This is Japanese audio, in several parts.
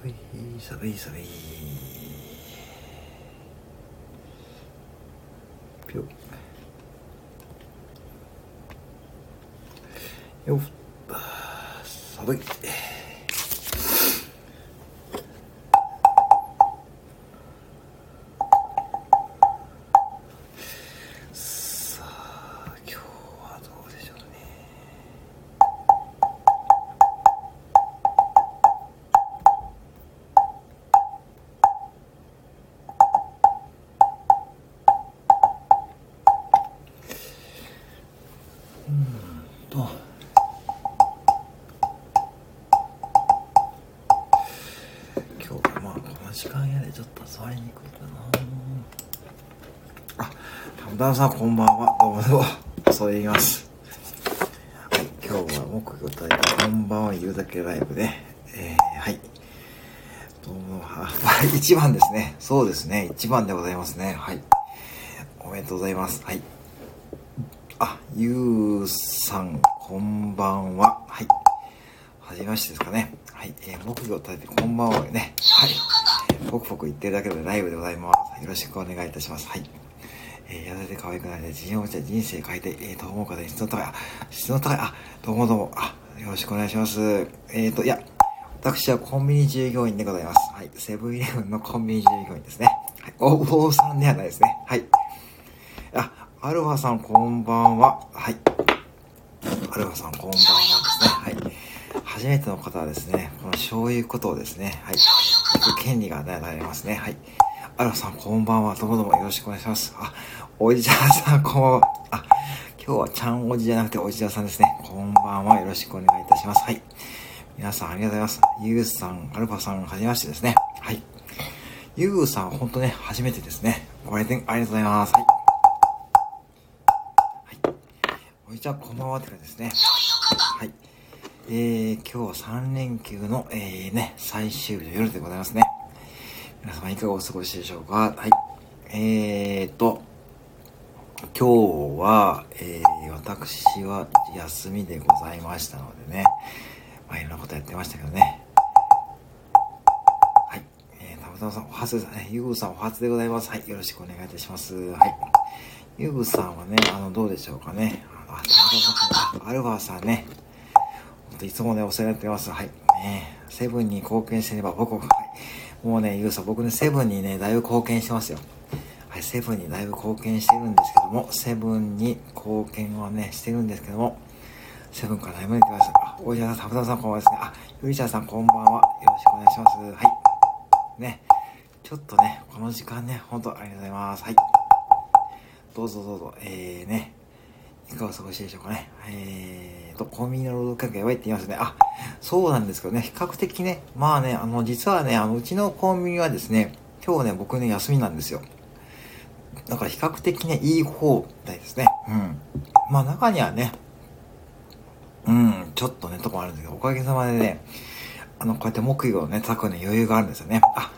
寒い寒い寒いぴょよたむたむさんこんばんはどうもどうもそう言いますはい今日は木曜大会こんばんは言うだけライブでえー、はいどうもあ 一番ですねそうですね一番でございますねはいおめでとうございますはいあ、ゆうさん、こんばんは。はい。はじめましてですかね。はい。えー、木魚を立ててこんばんはね。はい。ポクポク言ってるだけでライブでございます。よろしくお願いいたします。はい。可愛くなりで、人生を人生変えて、えー、と思う方に質の高い、あ、質の高い、あ、どうもどうも、あ、よろしくお願いします。えーと、いや、私はコンビニ従業員でございます。はい。セブンイレブンのコンビニ従業員ですね。はい。お坊さんではないですね。はい。あ、アルファさんこんばんは。はい。アルファさんこんばんはですね。はい。初めての方はですね、この醤油ことをですね、はい。行く権利が与えられますね。はい。アルファさんこんばんは。どうもどうもよろしくお願いします。あ、おじちゃんさんこんばんは。あ、今日はちゃんおじじゃなくておじちゃんさんですね。こんばんは。よろしくお願いいたします。はい。皆さんありがとうございます。ゆうさん、アルファさん、はじめましてですね。はい。ゆうさん、ほんとね、初めてですね。ご来店ありがとうございます。はい。はいおじちゃん、こんばんはって感じですね。はい。えー、今日は3連休の、えー、ね、最終日の夜でございますね。皆様いかがお過ごしでしょうかはい。えーと、今日は、えー、私は休みでございましたのでね、まあ、いろんなことやってましたけどね。はい。えー、たまたまさん、お初ですね。ゆうぐさん、お初でございます。はい。よろしくお願いいたします。はい。ゆうぐさんはね、あの、どうでしょうかね。あ、たまたまさん、アルファさんね。ほんといつもね、お世話になってます。はい。ねセブンに貢献してれば僕、はい。もうね、ゆうさん、僕ね、セブンにね、だいぶ貢献してますよ。セブンにだいぶ貢献してるんですけども、セブンに貢献はね、してるんですけども、セブンからだいぶ出てきました。あ、おじさん、たぶたさんこんばんはですね。あ、ゆりちゃんさんこんばんは。よろしくお願いします。はい。ね。ちょっとね、この時間ね、ほんとありがとうございます。はい。どうぞどうぞ、えーね、いかがお過ごしでしょうかね。えーと、コンビニの労働環境やばいって言いますね。あ、そうなんですけどね、比較的ね、まあね、あの、実はね、あの、うちのコンビニはですね、今日ね、僕ね、休みなんですよ。だから比較的ね、いい方みたいですね。うん。まあ中にはね、うん、ちょっとね、とこあるんですけど、おかげさまでね、あの、こうやって木魚をね、叩くね、余裕があるんですよね。あ、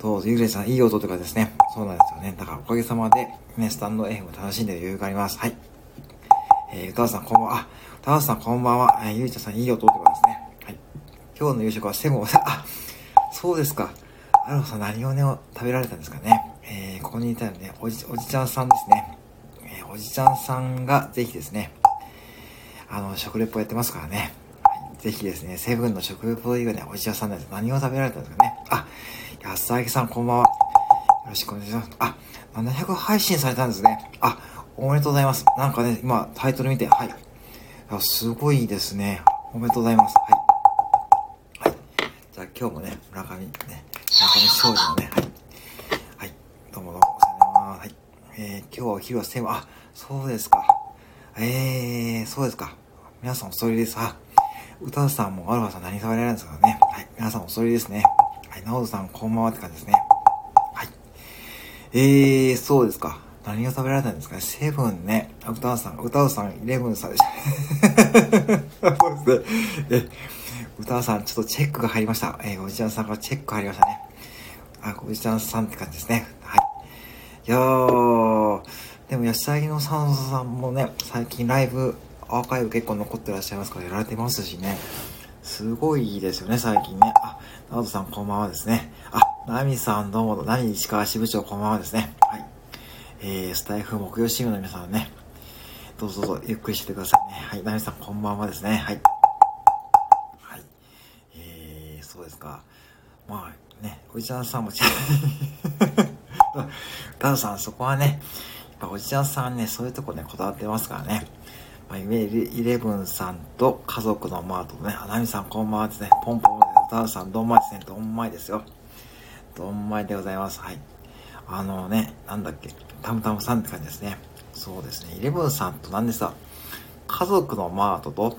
どうぞ、ゆうれさん、いい音とかですね。そうなんですよね。だからおかげさまで、ね、スタンド F も楽しんでる余裕があります。はい。えー、歌わさんこんばんは。あ、歌わさんこんばんは。えー、ゆうちゃんさん、いい音ってことですね。はい。今日の夕食はセブンを、あ、そうですか。アロさん何をね、食べられたんですかね。えー、ここにいたらね、おじ、おじちゃんさんですね。えー、おじちゃんさんがぜひですね、あの、食レポやってますからね。はい、ぜひですね、セブンの食レポ以外でおじちゃんさんです。何を食べられたんですかね。あ、安明さんこんばんは。よろしくお願いします。あ、700配信されたんですね。あ、おめでとうございます。なんかね、今、タイトル見て、はい。あすごいですね。おめでとうございます。はい。はい。じゃあ今日もね、村上ね、村上庄司のね、はい。どうもどうも、お世話になります。はい。えー、今日はお昼はセブン、あ、そうですか。えー、そうですか。皆さんおそろいです。あ、歌さんもアルファさん何食べられるんですかね。はい。皆さんおそろいですね。はい。ナオさんこんばんはって感じですね。はい。えー、そうですか。何を食べられたんですかね。セブンね。歌うさん、歌うさん、イレブンさんでした。そうですね。え、歌うさん、ちょっとチェックが入りました。えー、おじちゃんさんからチェック入りましたね。あ、おじちゃんさんって感じですね。い。やー、でも、安柳のサンさんもね、最近ライブ、アーカイブ結構残ってらっしゃいますから、やられてますしね。すごいいいですよね、最近ね。あ、直人さんこんばんはですね。あ、ナミさんどうも、ナミ石川支部長こんばんはですね。はい。えー、スタイフ木曜チームの皆さんね、どうぞどうぞゆっくりしてくださいね。はい、ナミさんこんばんはですね。はい。はい。えー、そうですか。まあね、おじちゃんさんもち、ダウさんそこはね、やっぱおじちゃんさんね、そういうとこね、こだわってますからね。まあ、イメイレブンさんと家族のマートね、ナミさんこんばんはですね、ポンポンで。ダウさんどんまいですね、どんまいですよ。どんまいでございます。はい。あのね、なんだっけ、たむたむさんって感じですね。そうですね。イレブンさんと何でさ、家族のマートと、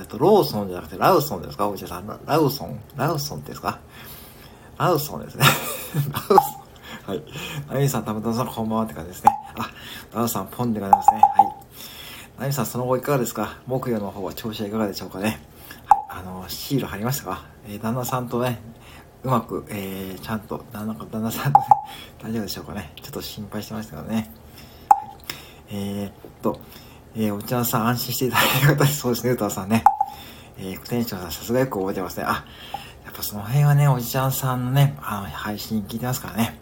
えっと、ローソンじゃなくてラウソンですか？おじさん。ラウソンラウソンですか？ラウソンですね。ラウソン。はい。ナミさん、たむたむさん、こんばんはって感じですね。あ、ラウさん、ポンでございますね。はい。ナミさん、その後いかがですか？木曜の方は調子はいかがでしょうかね？はい。あの、シール貼りましたか？えー、旦那さんとね、うまく、えー、ちゃんと、旦那旦那さんとね、大丈夫でしょうかね？ちょっと心配してましたけどね。はいえー、っと、えー、お茶さん安心していただいた方そうですね、歌さんね。えー、テンションさんさすがよく覚えてますね。あ、やっぱその辺はね、おじちゃんさんのね、あの、配信聞いてますからね。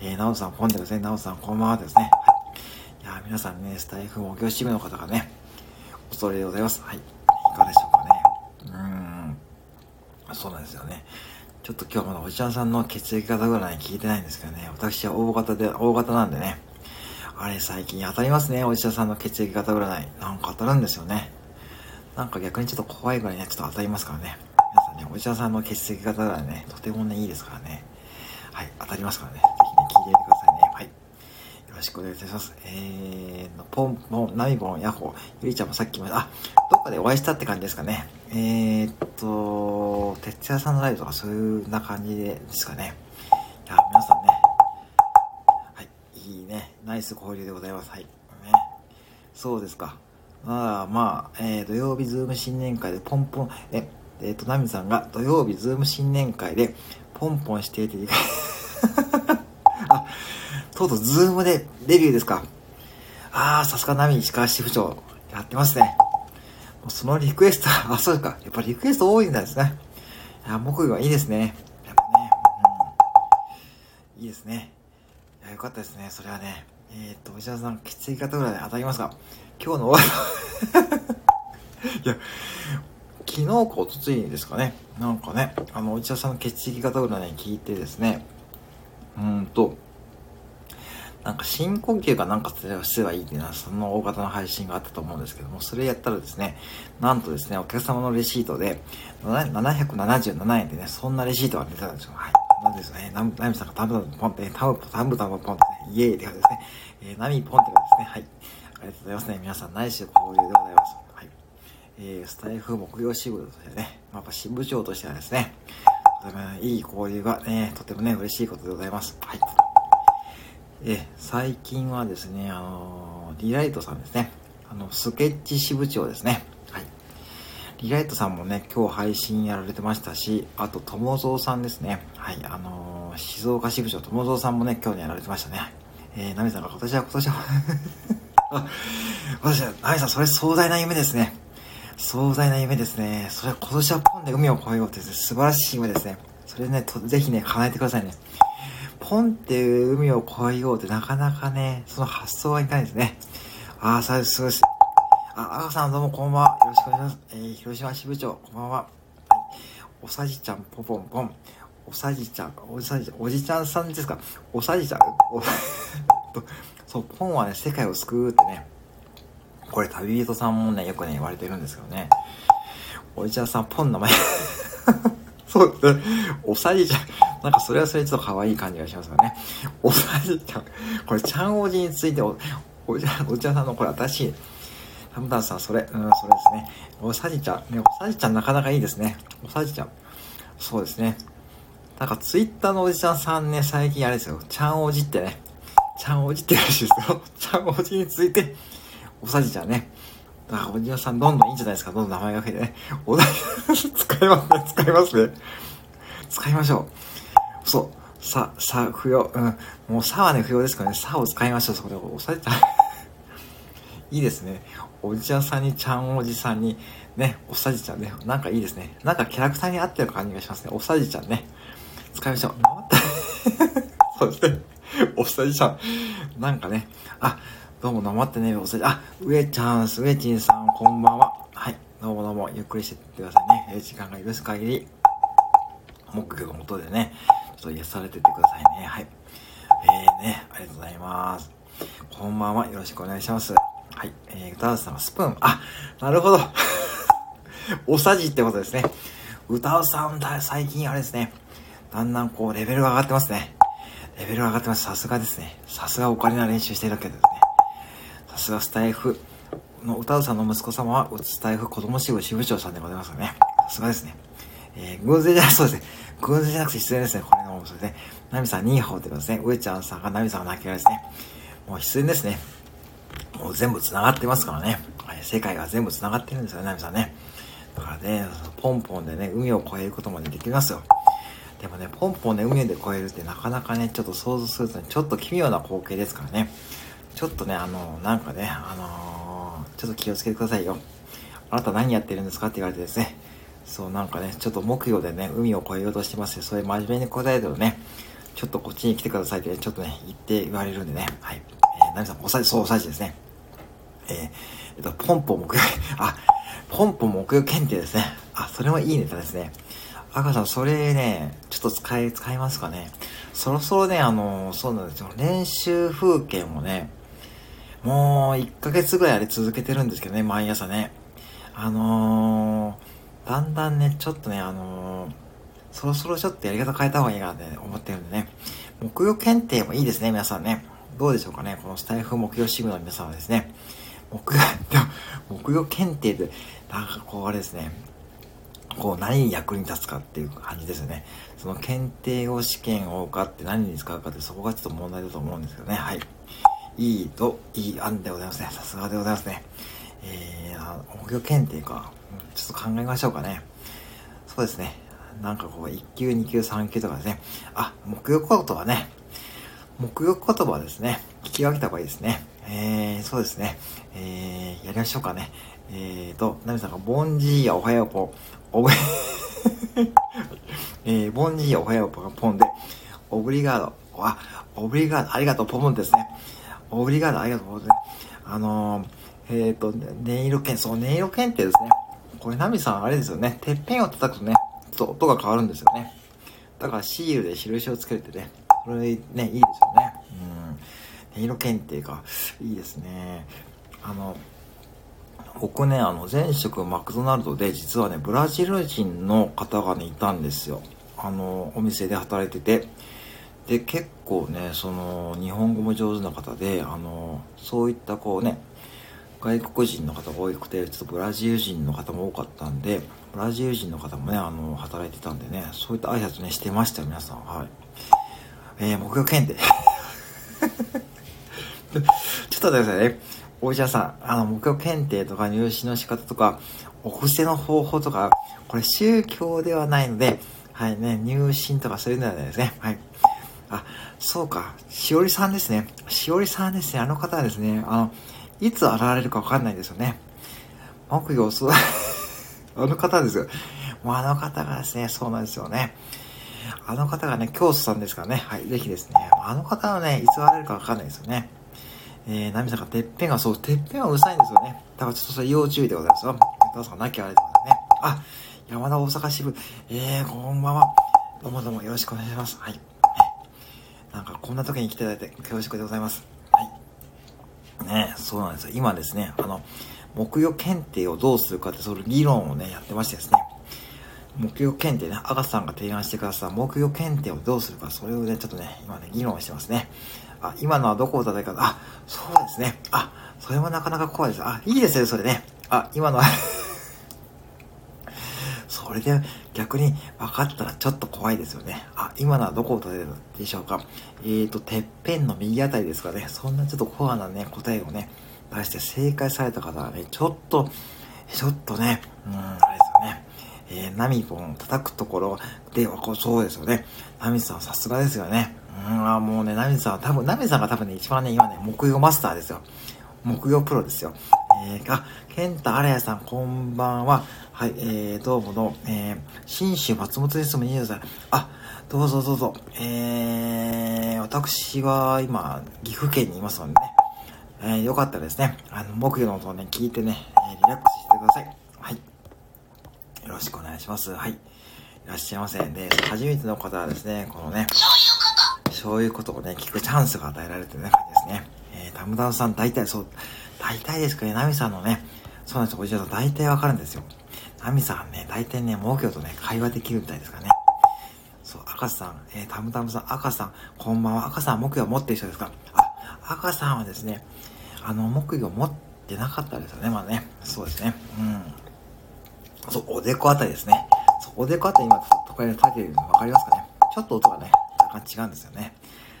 えー、なおさん、ポンでですね、なおさん、こんばんはですね。はい。いや、皆さんね、スタイフも業チームの方がね、おそれでございます。はい。いかがでしょうかね。うーん。そうなんですよね。ちょっと今日まだおじちゃんさんの血液型占い聞いてないんですけどね、私は大型で、大型なんでね、あれ最近当たりますね、お医者さんの血液型占い。なんか当たるんですよね。なんか逆にちょっと怖いぐらいね、ちょっと当たりますからね。皆さんね、お医者さんの血液型占いね、とてもね、いいですからね。はい、当たりますからね。聞いてみてくださいね。はい。よろしくお願いします。えー、ポンポン、ナミボン、ヤホー、ゆりちゃんもさっきまで、あ、どっかでお会いしたって感じですかね。えー、っと、哲也さんのライブとかそういうな感じですかね。いや、皆さんね、はいいいね、ナイス交流でございます。はい。ね、そうですか。ああ、まあ、えー、土曜日ズーム新年会でポンポン、え、えっ、と、ナミさんが土曜日ズーム新年会でポンポンしていて、あ、とうとうズームでデビューですか。ああ、さすがナミ石川支部長、やってますね。もうそのリクエスト、あ、そうか。やっぱリクエスト多いんですね。いや、木魚はいいですね。やっぱね、うん、いいですね。いや、よかったですね。それはね。えー、っと、内田さん、血液型ぐらいで当たりますか今日の終わり いや、昨日かおとついですかね。なんかね、あの、内田さんの血液型占い聞いてですね、うんと、なんか深呼吸がなんかすればいいっていうのは、その大型の配信があったと思うんですけども、それやったらですね、なんとですね、お客様のレシートで、777円でね、そんなレシートが出たんですよ。はい。なんですね、ナミさんがタブタブポンって、タブタブタブポンって、イエーイって感じですね。えー、ナミポンって感じですね。はい。ありがとうございますね。皆さん、内緒交流でございます。はい。えー、スタイフ木曜支部としてね、まあ、支部長としてはですね、いい交流がね、とてもね、嬉しいことでございます。はい。え、最近はですね、あの、リライトさんですね。あの、スケッチ支部長ですね。はいリライトさんもね、今日配信やられてましたし、あと、友蔵さんですね。はい、あの、静岡支部長友蔵さんもね、今日やられてましたね。えー、ナミさんが今年は今年は あ、私は、ナミさん、それ壮大な夢ですね。壮大な夢ですね。それは今年はポンで海を越えようって、素晴らしい夢ですね。それね、ぜひね、叶えてくださいね。ポンって海を越えようってなかなかね、その発想はいかないですね。ああ、そうです、そうです。あ、赤さんどうもこんばんは。よろしくお願いします。えー、広島支部長、こんばんは。はい、おさじちゃん、ぽぽんぽん。おさじちゃん、おさじ、おじちゃんさんですかおさじちゃん、お そう、ポンはね、世界を救うってね。これ旅人さんもね、よくね、言われてるんですけどね。おじちゃんさん、ポン名前 そうですね。おさじちゃん。なんかそれはそれちょっと可愛い感じがしますよね。おさじちゃん。これ、ちゃんおじについてお、おじゃ、おじちゃんさんのこれ新しい。ハムダンさん、それ、うん、それですね。おさじちゃん。ね、おさじちゃんなかなかいいですね。おさじちゃん。そうですね。なんかツイッターのおじちゃんさんね、最近あれですよ。ちゃんおじってね。ちゃんおじってらしいですよ。ちゃんおじについて、おさじちゃんね。だからおじさんどんどんいいんじゃないですか。どんどん名前が増えてね。おだ、使いますね。使いますね。使いましょう。そう。さ、さ、不要。うん。もうさはね、不要ですからね。さを使いましょう。そこで、おさじちゃん。いいですね。おじちゃんさんにちゃんおじさんに、ね、おさじちゃんね。なんかいいですね。なんかキャラクターに合ってる感じがしますね。おさじちゃんね。使いましょう。そうですね。おさじちゃん。なんかね。あ、どうも黙ってね、おさじ、あ、上ちゃん、上ちんさん、こんばんは。はい。どうもどうも、ゆっくりしてってくださいね。え時間が許す限り、木魚の元でね、ちょっと癒されてってくださいね。はい。えーね、ありがとうございます。こんばんは。よろしくお願いします。はい。えー、歌うさんはスプーン。あ、なるほど。おさじってことですね。歌うさんだ、最近あれですね。だんだんこう、レベルが上がってますね。レベルが上がってます。さすがですね。さすがオカリナ練習してるわけですね。さすがスタイフの歌うさんの息子様は、スタイフ子供支部支部長さんでございますよね。さすがですね。えー、偶然じゃなく そうですね。偶然じゃなくて失礼ですね。これの、そうですね。ナミさん、ニーハオってことですね。上ちゃんさんがナミさんが泣きらですね。もう必然ですね。もう全部繋がってますからね。世界が全部繋がってるんですよね、ナミさんね。だからね、ポンポンでね、海を越えることまできますよ。でもね、ポンポンで海で越えるってなかなかね、ちょっと想像すると、ちょっと奇妙な光景ですからね。ちょっとね、あの、なんかね、あのー、ちょっと気をつけてくださいよ。あなた何やってるんですかって言われてですね。そう、なんかね、ちょっと目標でね、海を越えようとしてますよ。それ真面目に答えるとね、ちょっとこっちに来てくださいって、ね、ちょっとね、言って言われるんでね。はい。えー、ナミさん、おさじ、そう、おさじですね。えー、えっと、ポンポ目標、あ、ポンポ目標検定ですね。あ、それもいいネタですね。赤さん、それね、ちょっと使い、使いますかね。そろそろね、あの、そうなんですよ。練習風景もね、もう1ヶ月ぐらいあれ続けてるんですけどね、毎朝ね。あのー、だんだんね、ちょっとね、あのーそろそろちょっとやり方変えた方がいいなって思ってるんでね。木曜検定もいいですね、皆さんね。どうでしょうかね。このスタイフ木曜支部の皆さんはですね。木曜、木曜検定で、なんかこうあれですね。こう何に役に立つかっていう感じですよね。その検定を試験を受かって何に使うかってそこがちょっと問題だと思うんですけどね。はい。いいと、いい案でございますね。さすがでございますね。えー、木曜検定か。ちょっと考えましょうかね。そうですね。なんかこう、1級、2級、3級とかですね。あ、木曜言葉ね。木曜言葉ですね。聞き分けた方がいいですね。えー、そうですね。えー、やりましょうかね。えーと、ナミさんが、ボンジーやおはようぽ、おぶ、えー、ボンジーやおはようぽがポンで、オブリガード、あ、オブリガード、ありがとう、ポンですね。オブリガード、ありがとう、ポンです。あのー、えーと、音色剣、そう、音色剣ってですね。これ、ナミさん、あれですよね。てっぺんを叩くとね、ちょっと音が変わるんですよね。だからシールで印をつけてね、これね、いいですよね。うん。音色検定か。いいですね。あの、僕ね、あの、前職マクドナルドで、実はね、ブラジル人の方がね、いたんですよ。あの、お店で働いてて。で、結構ね、その、日本語も上手な方で、あの、そういったこうね、外国人の方が多くて、ちょっとブラジル人の方も多かったんで、ブラジル人の方もね、あの、働いてたんでね、そういった挨拶ね、してましたよ、皆さん。はい。えー、目標検定。ちょっと待ってくださいね。お医者さん、あの、目標検定とか入試の仕方とか、お布施の方法とか、これ宗教ではないので、はいね、入信とかそういうのはないですね。はい。あ、そうか。しおりさんですね。しおりさんですね。あの方はですね、あの、いつ現れるかわかんないですよね。木魚を育 あの方ですよ。もうあの方がですね、そうなんですよね。あの方がね、教祖さんですからね。はい、ぜひですね。あの方はね、いつ現れるかわかんないですよね。えー、ナミさんがてっぺんがそう、てっぺんはうるさいんですよね。だからちょっとそれ要注意でございますよ。どうぞなきゃあれでございますね。あ、山田大阪支部。えー、こんばんは。どうもどうもよろしくお願いします。はい。なんかこんな時に来ていただいてよろしくでございます。はいね、そうなんですよ。今ですね、あの、目標検定をどうするかって、その議論をね、やってましてですね。目標検定ね、赤さんが提案してくださった目標検定をどうするか、それをね、ちょっとね、今ね、議論してますね。あ、今のはどこを叩いか、あ、そうですね。あ、それもなかなか怖いです。あ、いいですよ、それね。あ、今のは それで逆に分かったらちょっと怖いですよね。あ、今のはどこを立てるでしょうか。えーと、てっぺんの右あたりですかね。そんなちょっとコアなね、答えをね、出して正解された方はね、ちょっと、ちょっとね、うん、あれですよね。えー、ナミポン叩くところで、そうですよね。ナミさんさすがですよね。うん、あもうね、ナミさんは多分、ナミさんが多分ね、一番ね、今ね、木曜マスターですよ。木曜プロですよ。えー、あ、ケンタアレヤさん、こんばんは。はい、えー、どうもどうも、えー、新州松本です。も20歳。あ、どうぞどうぞ。えー、私は今、岐阜県にいますのでね、えー、よかったらですね、あの、木魚の音をね、聞いてね、えー、リラックスしてください。はい。よろしくお願いします。はい。いらっしゃいませ。で、初めての方はですね、このね、そういうことをね、聞くチャンスが与えられてるね、感じですね。えー、タムタムさん、大体そう、大体ですかね、ナミさんのね、そうなんですよ、おじさん大体わかるんですよ。ナミさんね、大体ね、木魚とね、会話できるみたいですかね。そう、赤さん、えー、たむたむさん、赤さん、こんばんは。赤さん、木魚持ってる人ですか？あ、赤さんはですね、あの、木魚持ってなかったですよね、まだね。そうですね。うん。そう、おでこあたりですね。そう、おでこあたり今、都会で立てるのわかりますかねちょっと音がね、若干違うんですよね。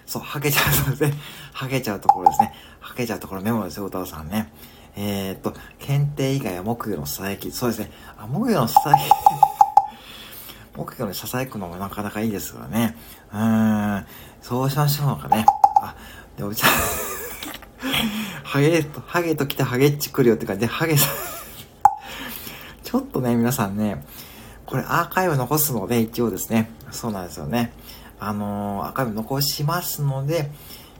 そう、はけちゃうそうですね。はけちゃうところですね。はけちゃうところメモですよ、歌さんね。えー、っと、検定以外は木魚のささやき。そうですね。あ、木魚のささやき。木魚のささやくのもなかなかいいですからね。うーん。そうしましょうかね。あ、でも、じ ゃハゲと、ハゲと来てハゲっち来るよって感じで、ハゲさん ちょっとね、皆さんね、これアーカイブ残すので、一応ですね。そうなんですよね。あのー、アーカイブ残しますので、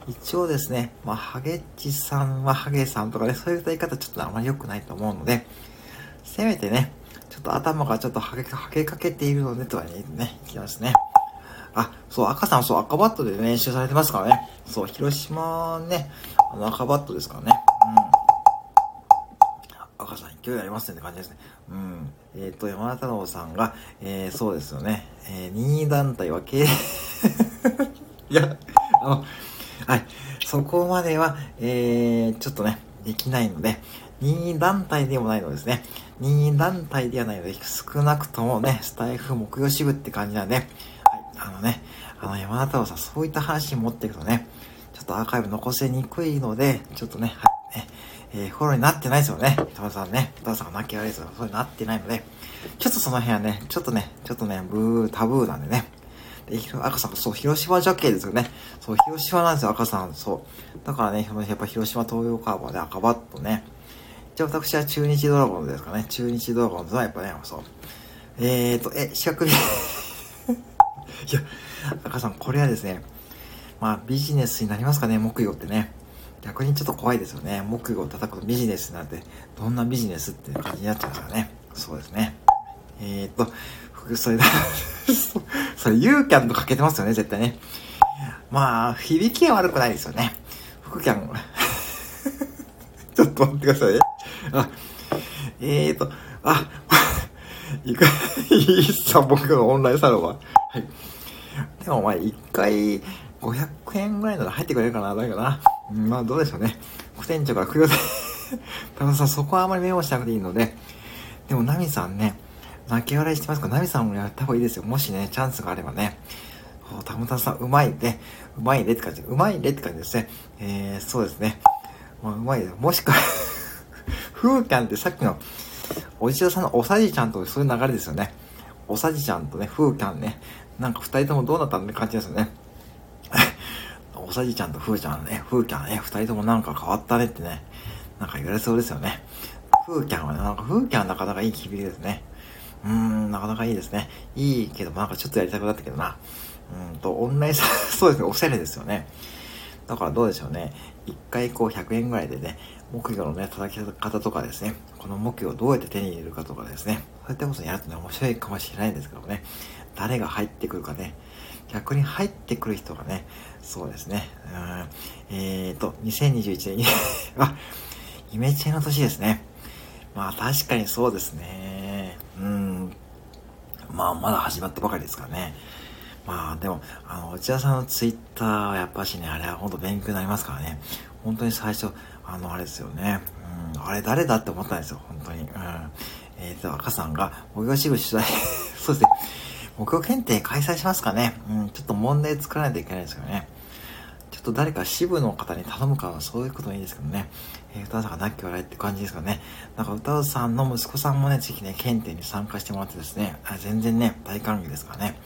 一応ですね、まあ、ハゲッチさんはハゲさんとかね、そういう歌い方ちょっとあまり良くないと思うので、せめてね、ちょっと頭がちょっとハゲハゲかけているのでとはね、ね、いきますね。あ、そう、赤さん、そう、赤バットで練習されてますからね。そう、広島ね、あの赤バットですからね。うん。赤さん、勢いありますねって感じですね。うん。えっ、ー、と、山田太郎さんが、えー、そうですよね。えー、2位団体は経 いや、あの、はい。そこまでは、えー、ちょっとね、できないので、任意団体でもないのですね。任意団体ではないので、少なくともね、スタイフ木曜支部って感じなんで、はい、あのね、あの山田太郎さん、そういった話持っていくとね、ちょっとアーカイブ残せにくいので、ちょっとね、はい、ね、えー、フォローになってないですよね。田さんね、田村さんが泣き悪いですよ。そういうなってないので、ちょっとその辺はね、ちょっとね、ちょっとね、ブー、タブーなんでね、赤さん、そう、広島ジャケですよね。そう、広島なんですよ、赤さん。そう。だからね、やっぱ広島東洋カーボンで赤バットね。じゃあ私は中日ドラゴンズですかね。中日ドラゴンズはやっぱね、そう。えーと、え、四角い いや、赤さん、これはですね、まあビジネスになりますかね、木曜ってね。逆にちょっと怖いですよね。木魚を叩くとビジネスなって、どんなビジネスって感じになっちゃうからね。そうですね。えーと、それだそれ、ユーキャンとかけてますよね、絶対ね。まあ、響きは悪くないですよね。フキャン。ちょっと待ってくださいね。あ、えーと、あ、いか、いいっさ、僕のオンラインサロンは。はい。でもまあ、一回、500円ぐらいなら入ってくれるかな、だかな。まあ、どうでしょうね。副店長から供養で。田中さん、そこはあまりメモしなくていいので。でも、ナミさんね、泣き笑いしてますか、ナミさんもやった方がいいですよ。もしね、チャンスがあればね。たむたさん、うまいね。うまいねって感じ。うまいねって感じですね。えー、そうですね。まあ、うまいねもしかふーキャンってさっきの、おじちさんのおさじちゃんとそういう流れですよね。おさじちゃんとね、ふーキャンね。なんか二人ともどうなったんって感じですよね。おさじちゃんとふーちゃんね、ふーキャンね、二人ともなんか変わったねってね、なんか言われそうですよね。ふーキャンはね、なんかふーキャンなかなかいい響きですね。うーん、なかなかいいですね。いいけど、なんかちょっとやりたくなったけどな。うんと、オンラインさ、そうですね、おしゃれですよね。だからどうでしょうね。一回こう100円ぐらいでね、木魚のね、叩き方とかですね、この木魚をどうやって手に入れるかとかですね、そういったことやるとね、面白いかもしれないんですけどね、誰が入ってくるかね、逆に入ってくる人がね、そうですね、うん、えーと、2021年、あ、イメチェンの年ですね。まあ確かにそうですね。うん。まあまだ始まったばかりですからね。まあでも、あの、内田さんのツイッターはやっぱしね、あれは本当勉強になりますからね。本当に最初、あの、あれですよね。うん、あれ誰だって思ったんですよ、本当に。うん。えっ、ー、と、赤さんが、目標支部取材 そうですね。目標検定開催しますかね。うん、ちょっと問題作らないといけないですよね。ちょっと誰か支部の方に頼むかはそういうこともいいですけどね。えー、歌さんが泣き笑いって感じですかね。なんか歌さんの息子さんもね、ぜひね、検定に参加してもらってですね、あ全然ね、大歓迎ですからね。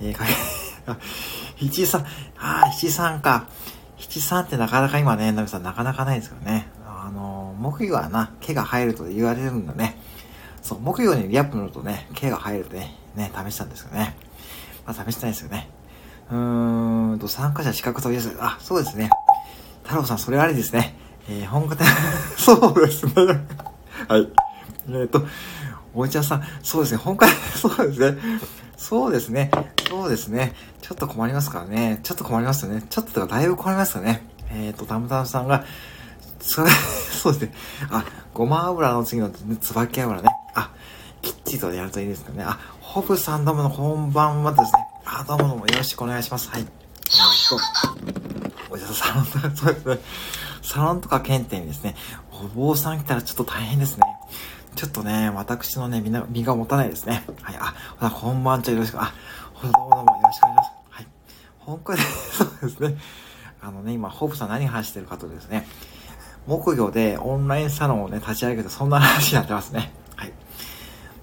えー、か、七三、ああ、七三か。七三ってなかなか今ね、ナミさんなかなかないですからね。あの木魚はな、毛が生えると言われるんだね。そう、木魚にリアップ乗るとね、毛が生えるとね、ね、試したんですよね。まあ、試したいですよね。うーんと、参加者資格取りやすい。あ、そうですね。太郎さん、それありですね。えー、本格的、そうですね。はい。えっ、ー、と、おいちゃんさん、そうですね、本格、そうですね。そうですね。そうですね。ちょっと困りますからね。ちょっと困りますよね。ちょっとだいぶ困りますよね。えっ、ー、と、たむたむさんが、それ、そうですね。あ、ごま油の次の、椿油ね。あ、きっちりとやるといいですかね。あ、ホブさんどうものこんばんはですね。あ、どうもどうもよろしくお願いします。はい。えっと、おじさん、サロンとか、そうですね。サロンとか検定にですね、お坊さん来たらちょっと大変ですね。ちょっとね、私のね、みな、身が持たないですね。はい。あ、ほら、こんばんちはよろしく、あ、どうもどうもよろしくお願いします。はい。本当に、そうですね。あのね、今、ホープさん何話してるかとですね、木魚でオンラインサロンをね、立ち上げて、そんな話になってますね。はい。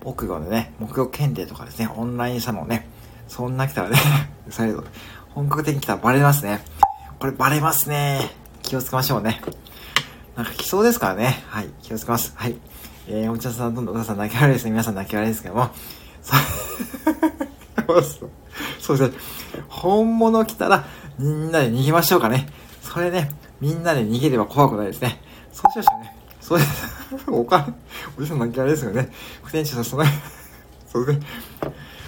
木魚でね、木魚検定とかですね、オンラインサロンね、そんな来たらね、再度、本格的に来たらバレますね。これバレますね。気をつけましょうね。なんか来そうですからね。はい。気をつけます。はい。えー、お茶さん、どんどんお母さん泣き笑いですね。皆さん泣き笑いですけども。そう そうですね。本物来たら、みんなで逃げましょうかね。それね、みんなで逃げれば怖くないですね。そうしましょうね。そうです。お金、おじさん泣き笑いですよね。副店長さん、その、そうですね。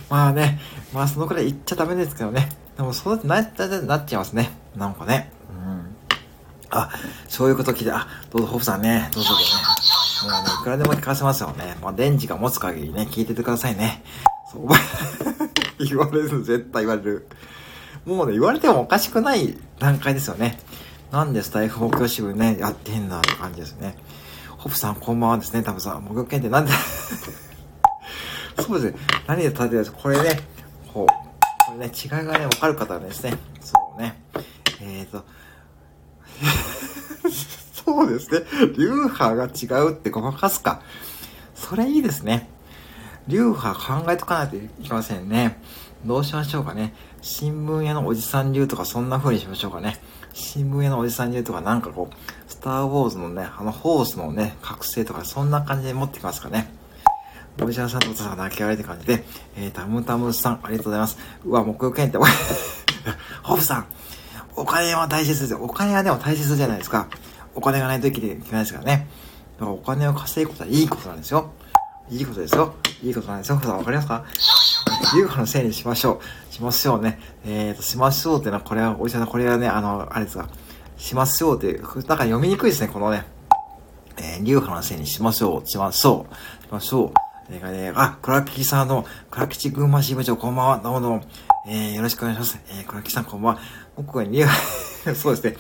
まあね、まあそのくらい言っちゃダメですけどね。でもそうなっなっちゃいますね。なんかね。うん。あ、そういうこと聞いて、あ、どうぞ、ホフさんね、どうぞね。もうね、いくらでも聞かせますよね。まあ、電池が持つ限りね、聞いててくださいね。そう、言われる、絶対言われる。もうね、言われてもおかしくない段階ですよね。なんでスタイフ目標支部ね、やってんだって感じですね。ホプさん、こんばんはですね。多分さん、目標検定なんでそうですね。何で立てるんですかこれね、こう、これね、違いがね、わかる方はですね、そうね。えーと、そうですね。流派が違うってごまかすか。それいいですね。流派考えとかないといけませんね。どうしましょうかね。新聞屋のおじさん流とかそんな風にしましょうかね。新聞屋のおじさん流とかなんかこう、スターウォーズのね、あのホースのね、覚醒とかそんな感じで持ってきますかね。おじさんとお父さんが泣き笑いって感じで、えー、タムタムさん、ありがとうございます。うわ、目標検定、ホフさん、お金は大切ですよ。お金はでも大切じゃないですか。お金がないと生きていけないですからね。だからお金を稼ぐことはいいことなんですよ。いいことですよ。いいことなんですよ。さんわかりますか？流派のせいにしましょう。しますようね。えーと、しましょうってのは、これは、おじさん、これはね、あの、あれですが、しますようっていう、だか読みにくいですね、このね。えー、流派のせいにしましょう。しましょう。しましょう。えー、ね、あ、倉吉さんの、倉吉群馬支部長、こんばんは。どうもどうも。えー、よろしくお願いします。えー、倉吉さん、こんばんは。僕は流派、そうですね。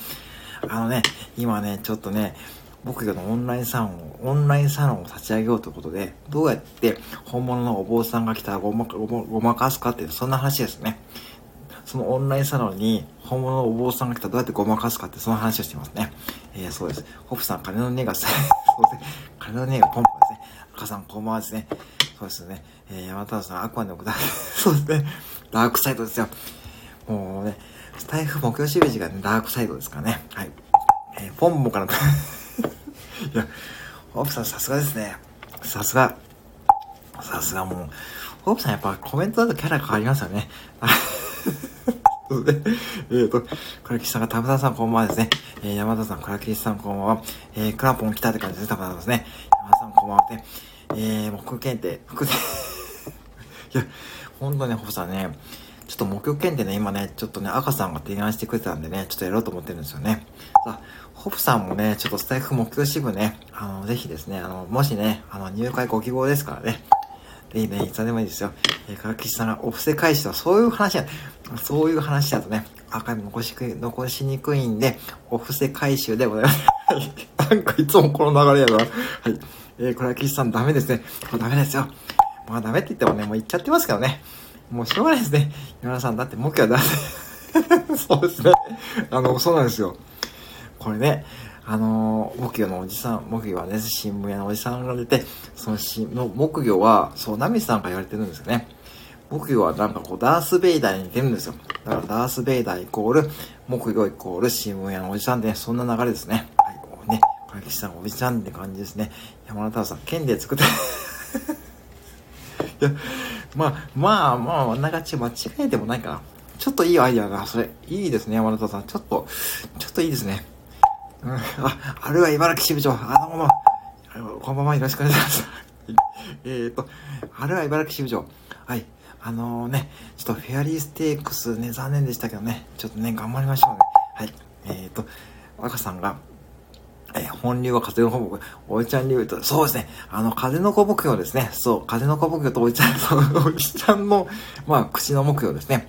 あのね、今ね、ちょっとね、僕がのオンラインサロンを、オンラインサロンを立ち上げようということで、どうやって本物のお坊さんが来たらごまごまごまかすかっていう、そんな話ですね。そのオンラインサロンに本物のお坊さんが来たらどうやってごまかすかって、その話をしてますね。えー、そうです。ホプさん、金の音が、そうですね。金の音がポンポンですね。赤さん、こんばんはですね。そうですね。えー、山田さん、アクアの奥だ。そうですね。ダークサイドですよ。もうね、スタイフ目標シベジがね、ダークサイドですからね。はい。えー、ポンポから、いや、ホープさんさすがですね。さすが。さすがもう、ホープさんやっぱコメントだとキャラ変わりますよね。えっと、倉吉さんが田村さんこんばんはですね。えー、山田さん、倉吉さんこんばんは。えー、クラポン来たって感じですね、田村さんですね。山田さんこんばんはね。えー、もう副検定、副、いや、ほんとね、ホープさんね、ちょっと目標検定ね、今ね、ちょっとね、赤さんが提案してくれたんでね、ちょっとやろうと思ってるんですよね。さあ、ホプさんもね、ちょっとスタイフ目標支部ね、あの、ぜひですね、あの、もしね、あの、入会ご希望ですからね、ぜひね、いつでもいいですよ。えー、からきしさんがお布施返しとはそういう話や、そういう話だとね、アーカイブ残し残しにくいんで、お布施回収でございます。なんかいつもこの流れやな。はい。えー、これは岸さんダメですね。これダメですよ。まあダメって言ってもね、もう言っちゃってますけどね。もうしょうがないですね。今田さん、だって目標だ。そうですね。あの、そうなんですよ。これね、あの、木魚のおじさん、木魚はね、新聞屋のおじさんが出て、そのしの木魚は、そう、ナミさんが言われてるんですよね。木魚はなんかこう、ダース・ベイダーに似てるんですよ。だからダース・ベイダーイコール、木魚イコール新聞屋のおじさんで、そんな流れですね。はい、ね。小きさん、おじちゃんって感じですね。山田太郎さん、剣で作って いや、まあ、まあ、まあ、あんな感じ間違えてもないかな。ちょっといいアイデアが、それ、いいですね、山田さん。ちょっと、ちょっといいですね。うん、あ、あるは茨城支部長、あのもの、こんばんは、よろしくお願いします。えーと、あるは茨城支部長。はい。あのー、ね、ちょっとフェアリーステークスね、残念でしたけどね、ちょっとね、頑張りましょうね。はい。えーと、若さんが、えー、本流は風の子牧おいちゃん流と、そうですね。あの、風の子牧業ですね。そう、風の子牧業とおいちゃん、その、おいちゃんの、まあ、口の目標ですね。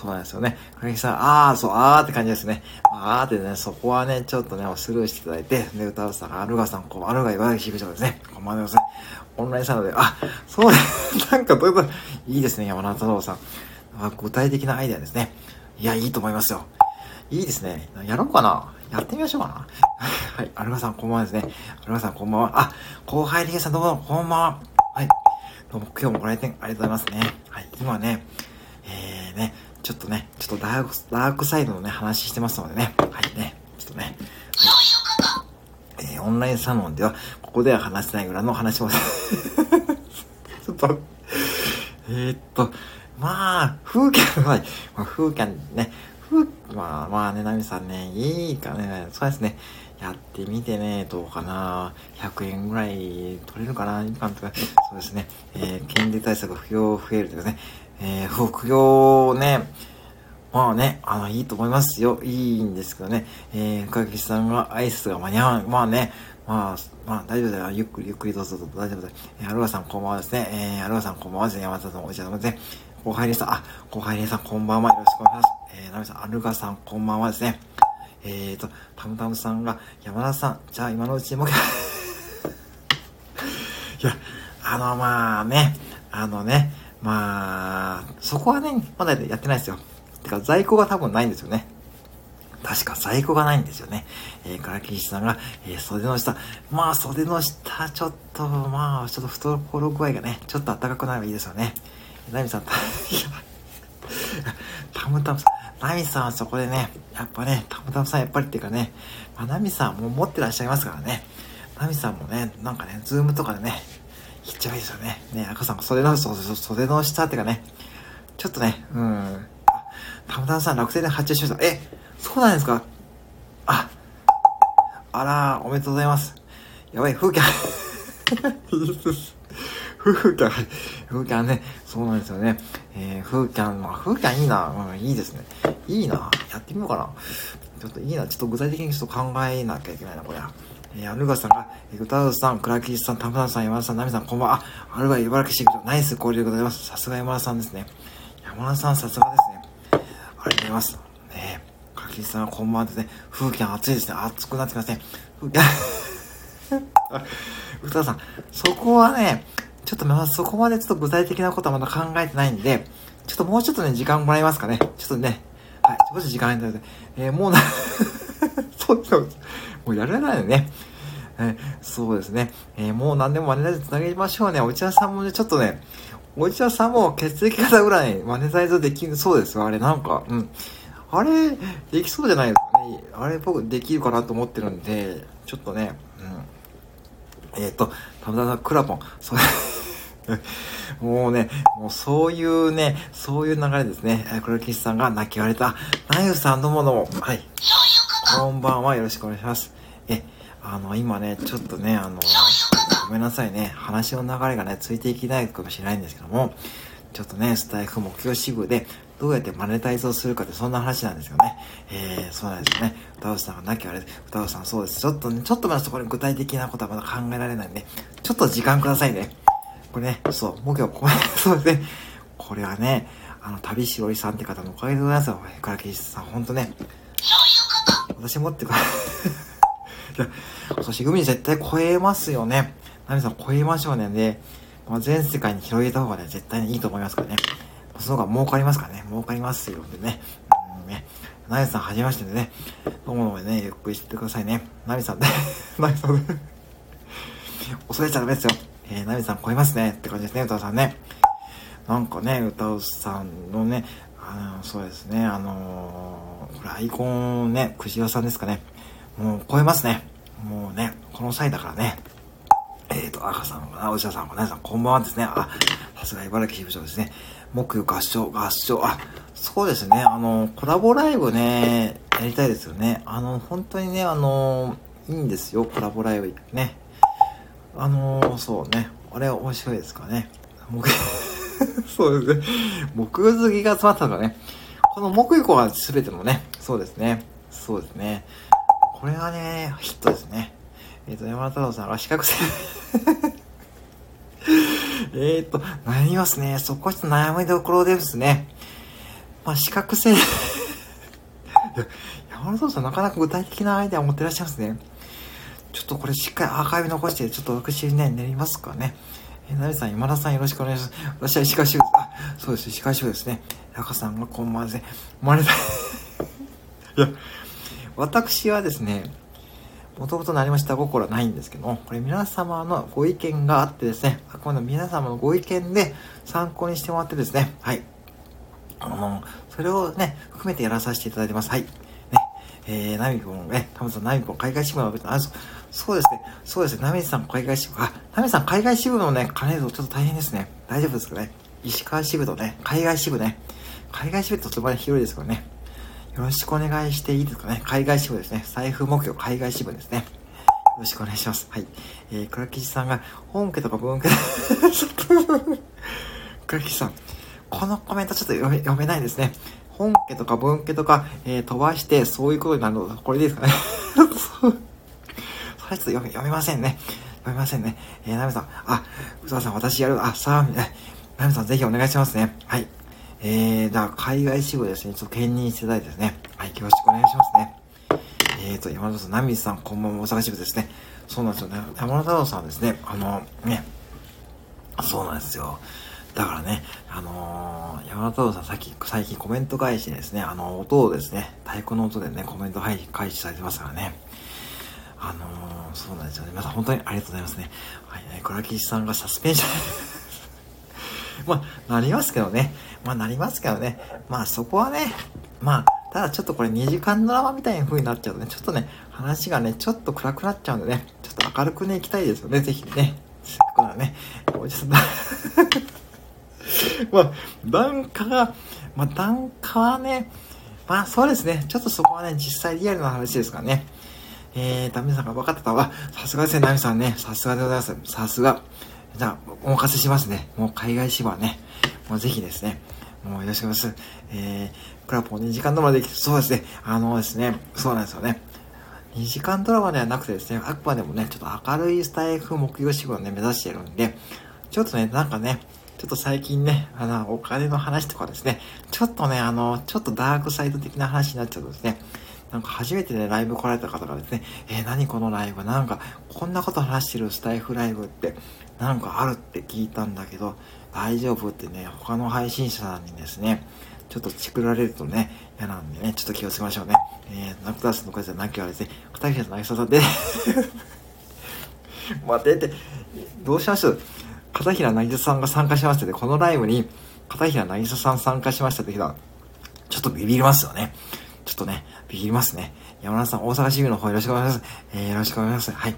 そうなんですよね。影さん、あー、そう、あーって感じですね。あーってね、そこはね、ちょっとね、スルーしていただいて、で、歌うさん、アルガさん、こう、アルガ茨城支部長ですね。こんばんはですね。オンラインサロンで、あ、そうです。なんか、どういうこと、いいですね、山田太郎さん。具体的なアイデアですね。いや、いいと思いますよ。いいですね。やろうかなやってみましょうかな。はい。アルガさん、こんばんはですね。アルガさん、こんばんは。あ、後輩リゲさん、どうも、こんばんは。はい。どうも、今日もご来店ありがとうございますね。はい。今ね、えーね、ちょっとね、ちょっとダーク、ダークサイドのね、話してますのでね。はいね。ちょっとね。はい、えー、オンラインサロンでは、ここでは話せないぐらいの話を ちょっと、えー、っと、まあ、風景は、まあ、風景ね、まあまあね、ナミさんね、いいかね、そうですね。やってみてね、どうかな。100円ぐらい取れるかな、いいかとか。そうですね。えー、権利対策不要増えるとかね。えー、副業ね、まあね、あの、いいと思いますよ。いいんですけどね。えー、深木さんがアイスが間に合わない。まあね、まあ、まあ、大丈夫だよ。ゆっくりゆっくりどうぞどうぞ大丈夫だよ。えー、アルガさんこんばんはですね。えー、アルガさんこんばんはですね。山田さんお茶でもですね。後輩さん、あ、後輩さんこんばんは。よろしくお願いします。えー、ナミさん、アルガさんこんばんはですね。えーと、タムタムさんが、山田さん、じゃあ今のうちも いや、あの、まあね、あのね、まあ、そこはね、まだやってないですよ。てか、在庫が多分ないんですよね。確か在庫がないんですよね。えー、からきしさんが、えー、袖の下。まあ、袖の下、ちょっと、まあ、ちょっと懐具合がね、ちょっと暖かくなればいいですよね。ナミさん、た、いや、タムタムさん、ナミさんはそこでね、やっぱね、タムタムさんやっぱりっていうかね、まあ、ナミさんも持ってらっしゃいますからね。ナミさんもね、なんかね、ズームとかでね、いっちゃいですよね。ね、赤さん、袖の、袖の下っていうかね、ちょっとね、うん。たまたまさん、落選で発注しました。え、そうなんですか？あ、あら、おめでとうございます。やばい、風景。風景、風景ね、そうなんですよね。えー、風景、まあ、風景いいな、うん、いいですね。いいな、やってみようかな。ちょっといいな、ちょっと具体的にちょっと考えなきゃいけないな、これは。えー、アルガさんが、えー、歌うさん、クラキさん、タムタンさん、山田さん、ナミさん、こんばんは。あ、アルガ茨城市区長、ナイス交流でございます。さすが山田さんですね。山田さん、さすがですね。ありがとうございます。ねえ、クラキさん、こんばんはですね。風景暑いですね。暑くなってきますね。風景、歌うさん、そこはね、ちょっとまだそこまでちょっと具体的なことはまだ考えてないんで、ちょっともうちょっとね、時間もらえますかね。ちょっとね、はい、少し時間いただいて、えー、もうな そうそう。もうやらないよね。えそうですね。えー、もう何でもマネタイズつなげましょうね。お茶さんもね、ちょっとね、お茶さんも血液型ぐらいマネタイズできるそうですあれなんか、うん。あれ、できそうじゃないですかね。あれ僕できるかなと思ってるんで、ちょっとね、うん。えっ、ー、と、たぶたさん、クラポン。それ もうね、もうそういうね、そういう流れですね。黒木さんが泣き割れた、ナユさんのものを、はい。こんばんは、よろしくお願いします。え、あの、今ね、ちょっとね、あの、ごめんなさいね、話の流れがね、ついていけないかもしれないんですけども、ちょっとね、スタイフ目標支部で、どうやってマネタイズをするかってそんな話なんですよね。えー、そうなんですよね。歌うさんがなきゃあれ、歌うさんそうです。ちょっとね、ちょっとまだそこに具体的なことはまだ考えられないんで、ちょっと時間くださいね。これね、そう、目標、これ、そうですね。これはね、あの、旅しおりさんって方のおかげでございますよ。からきさん、ほんとね。そういうこと私持ってく いや、星組絶対超えますよね。ナミさん超えましょうね。で、まあ、全世界に広げた方がね、絶対にいいと思いますからね。その方が儲かりますからね。儲かりますよ。でね。ね。ナミさん、はじめましてでね。どうもどうもね、ゆっくりしてくださいね。ナミさんね。ナミさんね。恐れちゃダメですよ。えー、ナミさん超えますね。って感じですね、歌うさんね。なんかね、歌うさんのね、あの、そうですね、あのー、これアイコンね、クジラさんですかね。もう超えますね。もうね、この際だからね、えっ、ー、と、赤さんかな、お医者さんかな、さん、こんばんはですね。あ、さすが茨城支部長ですね。木曜合唱、合唱、あ、そうですね、あの、コラボライブね、やりたいですよね。あの、本当にね、あの、いいんですよ、コラボライブね。あの、そうね、あれ面白いですかね。木、そうですね。木好きが集まったのがね、この木以降は全てのね、そうですね。そうですね。これがね、ヒットですね。えっ、ー、と、山田太郎さんが四角線えっと、悩みますね。そこはちょっと悩みどころですね。まあ、四角線山田さんなかなか具体的なアイデアを持ってらっしゃいますね。ちょっとこれしっかりアーカイブ残して、ちょっと私ね、練りますかね。えー、なべさん、今田さんよろしくお願いします。私は石川修です。あ、そうです、石川修ですね。中さんがこんばんはすね。生まれた いや、私はですね、もともとなりました心はないんですけども、これ皆様のご意見があってですね、この皆様のご意見で参考にしてもらってですね、はい。あの、それをね、含めてやらさせていただいてます。はい。ね、えー、ナミポン、ね、タムさん、ナミポン、海外支部の、あ、そうですね、そうですね、ナミさん、海外支部、あ、ナミさん、海外支部のね、金ぞちょっと大変ですね。大丈夫ですかね。石川支部とね、海外支部ね、海外支部ってとても広いですからね。よろしくお願いしていいですかね？海外支部ですね。財布目標海外支部ですね。よろしくお願いします。はい。えー、倉吉さんが、本家とか文家、倉吉さん、このコメントちょっと読め読めないですね。本家とか文家とか、えー、飛ばして、そういうことになるの、これでいいですかね？それちょっと読め、読めませんね。読めませんね。えー、ナミさん、あ、宇佐さん、私やる、あ、さあ、ナミさん、ぜひお願いしますね。はい。えー、だから海外支部ですね、ちょっと兼任していただいてですね、はい、よろしくお願いしますね。えーと、山田さん、ナミさん、こんばんは、大阪支部ですね。そうなんですよね。山田太郎さんですね、あの、ね、そうなんですよ。だからね、あのー、山田太郎さん、さっき、最近コメント返しですね、あの、音をですね、太鼓の音でね、コメント返しされてますからね。あのー、そうなんですよね。皆さん本当にありがとうございますね。はい、ね、倉吉さんがサスペンション まあ、なりますけどね。まあ、なりますけどね。まあ、そこはね、まあ、ただちょっとこれ2時間ドラマみたいな風になっちゃうとね、ちょっとね、話がね、ちょっと暗くなっちゃうんでね、ちょっと明るくね、行きたいですよね、ぜひね。せっかくならね、もうちょっと まあ、檀家が、まあ、檀家はね、まあそうですね、ちょっとそこはね、実際リアルな話ですからね。えー、ダメさんが分かってたわ。さすがですね、ナミさんね。さすがでございます。さすが。じゃあ、お任せしますね。もう海外芝ね。もうぜひですね。もうよろしくお願いします。えー、クラポン2時間ドラマできて、そうですね。あのですね、そうなんですよね。2時間ドラマではなくてですね、あくまでもね、ちょっと明るいスタイフ木曜仕事をね、目指してるんで、ちょっとね、なんかね、ちょっと最近ね、あの、お金の話とかですね、ちょっとね、あの、ちょっとダークサイド的な話になっちゃうとですね、なんか初めてね、ライブ来られた方がですね、えー、何このライブ？なんか、こんなこと話してるスタイフライブって、なんかある？って聞いたんだけど、大丈夫？ってね、他の配信者さんにですね、ちょっとチクられるとね、嫌なんでね、ちょっと気をつけましょうね。えー、ナクタスの声じゃなきゃですね、片平渚さんで待って。って、どうしましょう？片平渚さんが参加しましたで、このライブに片平渚さん参加しましたって日は、ちょっとビビりますよね。ちょっとね、ビビりますね。山田さん、大阪市民の方よろしくお願いします。えー、よろしくお願いします。はい。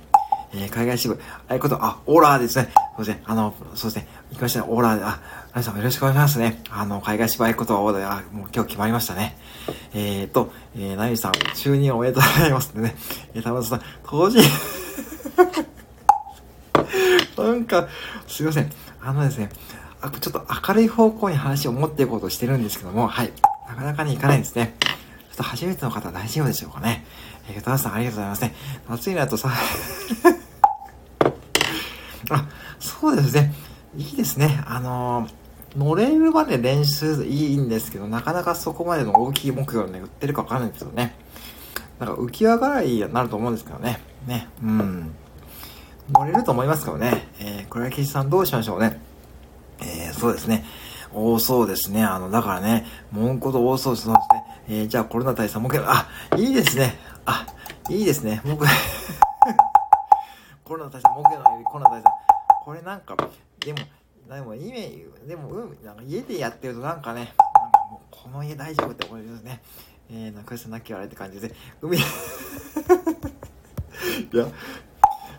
えー、海外支部、あいこと、あ、オーラーですね。そうですね。あの、そうですね。行きましたね。オーラーで、あ、皆さんよろしくお願いしますね。あの、海外支部あいことはオーラーで、あ、もう今日決まりましたね。えーと、えー、ナミさん、就任おめでとうございますね。えー、田村さん、当時 なんか、すいません。あのですね、あちょっと明るい方向に話を持っていこうとしてるんですけども、はい。なかなかにいかないですね。ちょっと初めての方大丈夫でしょうかね。えー、田さんありがとうございますね。夏になとさ、あ、そうですね。いいですね。あのー、乗れるまで練習いいんですけど、なかなかそこまでの大きい目標をね、売ってるかわかんないですけどね。なんか浮き上がらいになると思うんですけどね。ね。うん。乗れると思いますけどね。えー、これは岸さんどうしましょうね。えー、そうですね。多そうですね。あの、だからね、文句と多そうですね。えー、じゃあコロナ対策もけあ、いいですね。あ、いいですね。僕 コロナ対策、モケのよりコロナ対策。これなんか、でも、でも、意味、でも、うん、なんか家でやってるとなんかね、なんかもうこの家大丈夫って思いますね。えー、中井さん、なきゃあれって感じで、海 いや、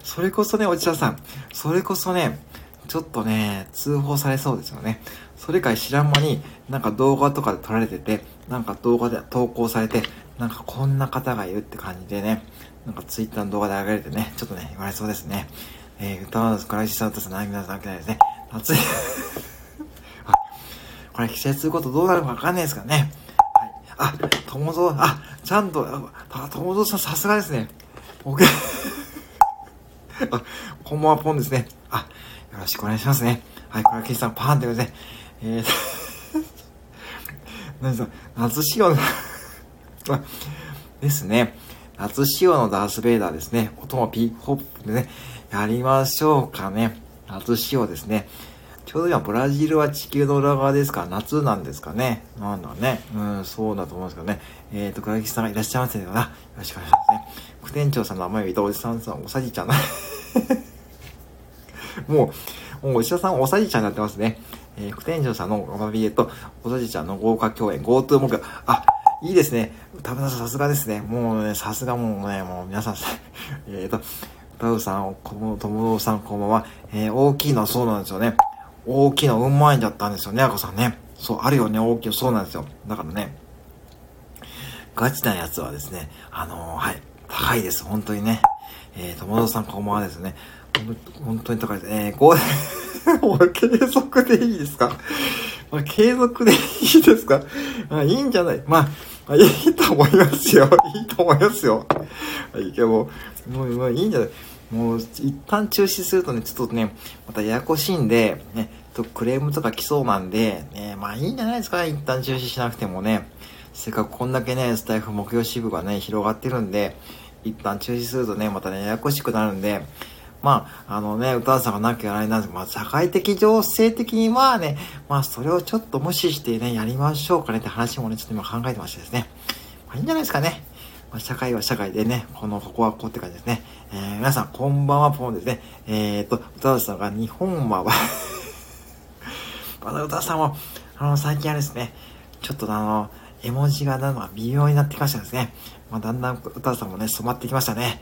それこそね、おじさん、それこそね、ちょっとね、通報されそうですよね。それか知らん間に、なんか動画とかで撮られてて、なんか動画で投稿されて、なんかこんな方がいるって感じでね、なんかツイッターの動画で上げられてね、ちょっとね、言われそうですね。えー、歌わず、クライシスアウトさん、何皆さん、ないですね。夏 い。これ、季節ごとどうなるかわかんないですからね。はい。あ、友蔵、あ、ちゃんと、あ、友蔵さん、さすがですね。僕、あ、こんばんは、ポンですね。あ、よろしくお願いしますね。はい、これは岸さん、パーンってことでね。えー、何ですか、夏仕様のですね。夏仕様のダース・ベイダーですね。音もピーホップでね、やりましょうかね。夏仕様ですね。ちょうど今、ブラジルは地球の裏側ですから、夏なんですかね。なんだね。うん、そうだと思うんですけどね。えっ、ー、と、倉木さんがいらっしゃいませんかな。よろしくお願いしますね。副店長さんの名前を言ったおじさんさん、おさじちゃん。もう、もうお医者さんおさじちゃんになってますね。えー、副店長さんのおまびえと、おさじちゃんの豪華共演、GoTo 目標。あ、いいですね。田村さんさすがですね。もうね、さすがもうね、もう皆さん、えっ、ー、と、田村さん、友友さんこんばんは。えー、大きいのはそうなんですよね。大きいのうんまいんだったんですよね、赤さんね。そう、あるよね、大きいの、そうなんですよ。だからね、ガチなやつはですね、あのー、はい、高いです、本当にね。えー、友達さんこんばんはですね。本当に高いです。えー、こう、継続でいいですか？まあ、継続でいいですか？まあ、いいんじゃない？まあ、いいと思いますよ。いいと思いますよ。はい、けど、もう、もういいんじゃない？もう、一旦中止するとね、ちょっとね、またややこしいんで、ね、とクレームとか来そうなんで、ね、まあいいんじゃないですか、一旦中止しなくてもね。せっかくこんだけね、スタイフ目標支部がね、広がってるんで、一旦中止するとね、またね、ややこしくなるんで、まあ、あのね、歌さんがなきゃやられなんですけど、まあ、社会的情勢的にまあね、まあ、それをちょっと無視してね、やりましょうかねって話もね、ちょっと今考えてましてですね。まあ、いいんじゃないですかね。まあ、社会は社会でね、この、ここはこうって感じですね。えー、皆さん、こんばんは、ポンですね。えー、っと、歌さんが日本は、まだ歌さんも、あの、最近はですね、ちょっとあの、絵文字がなんか微妙になってきましたですね。まあ、だんだん歌さんもね、染まってきましたね。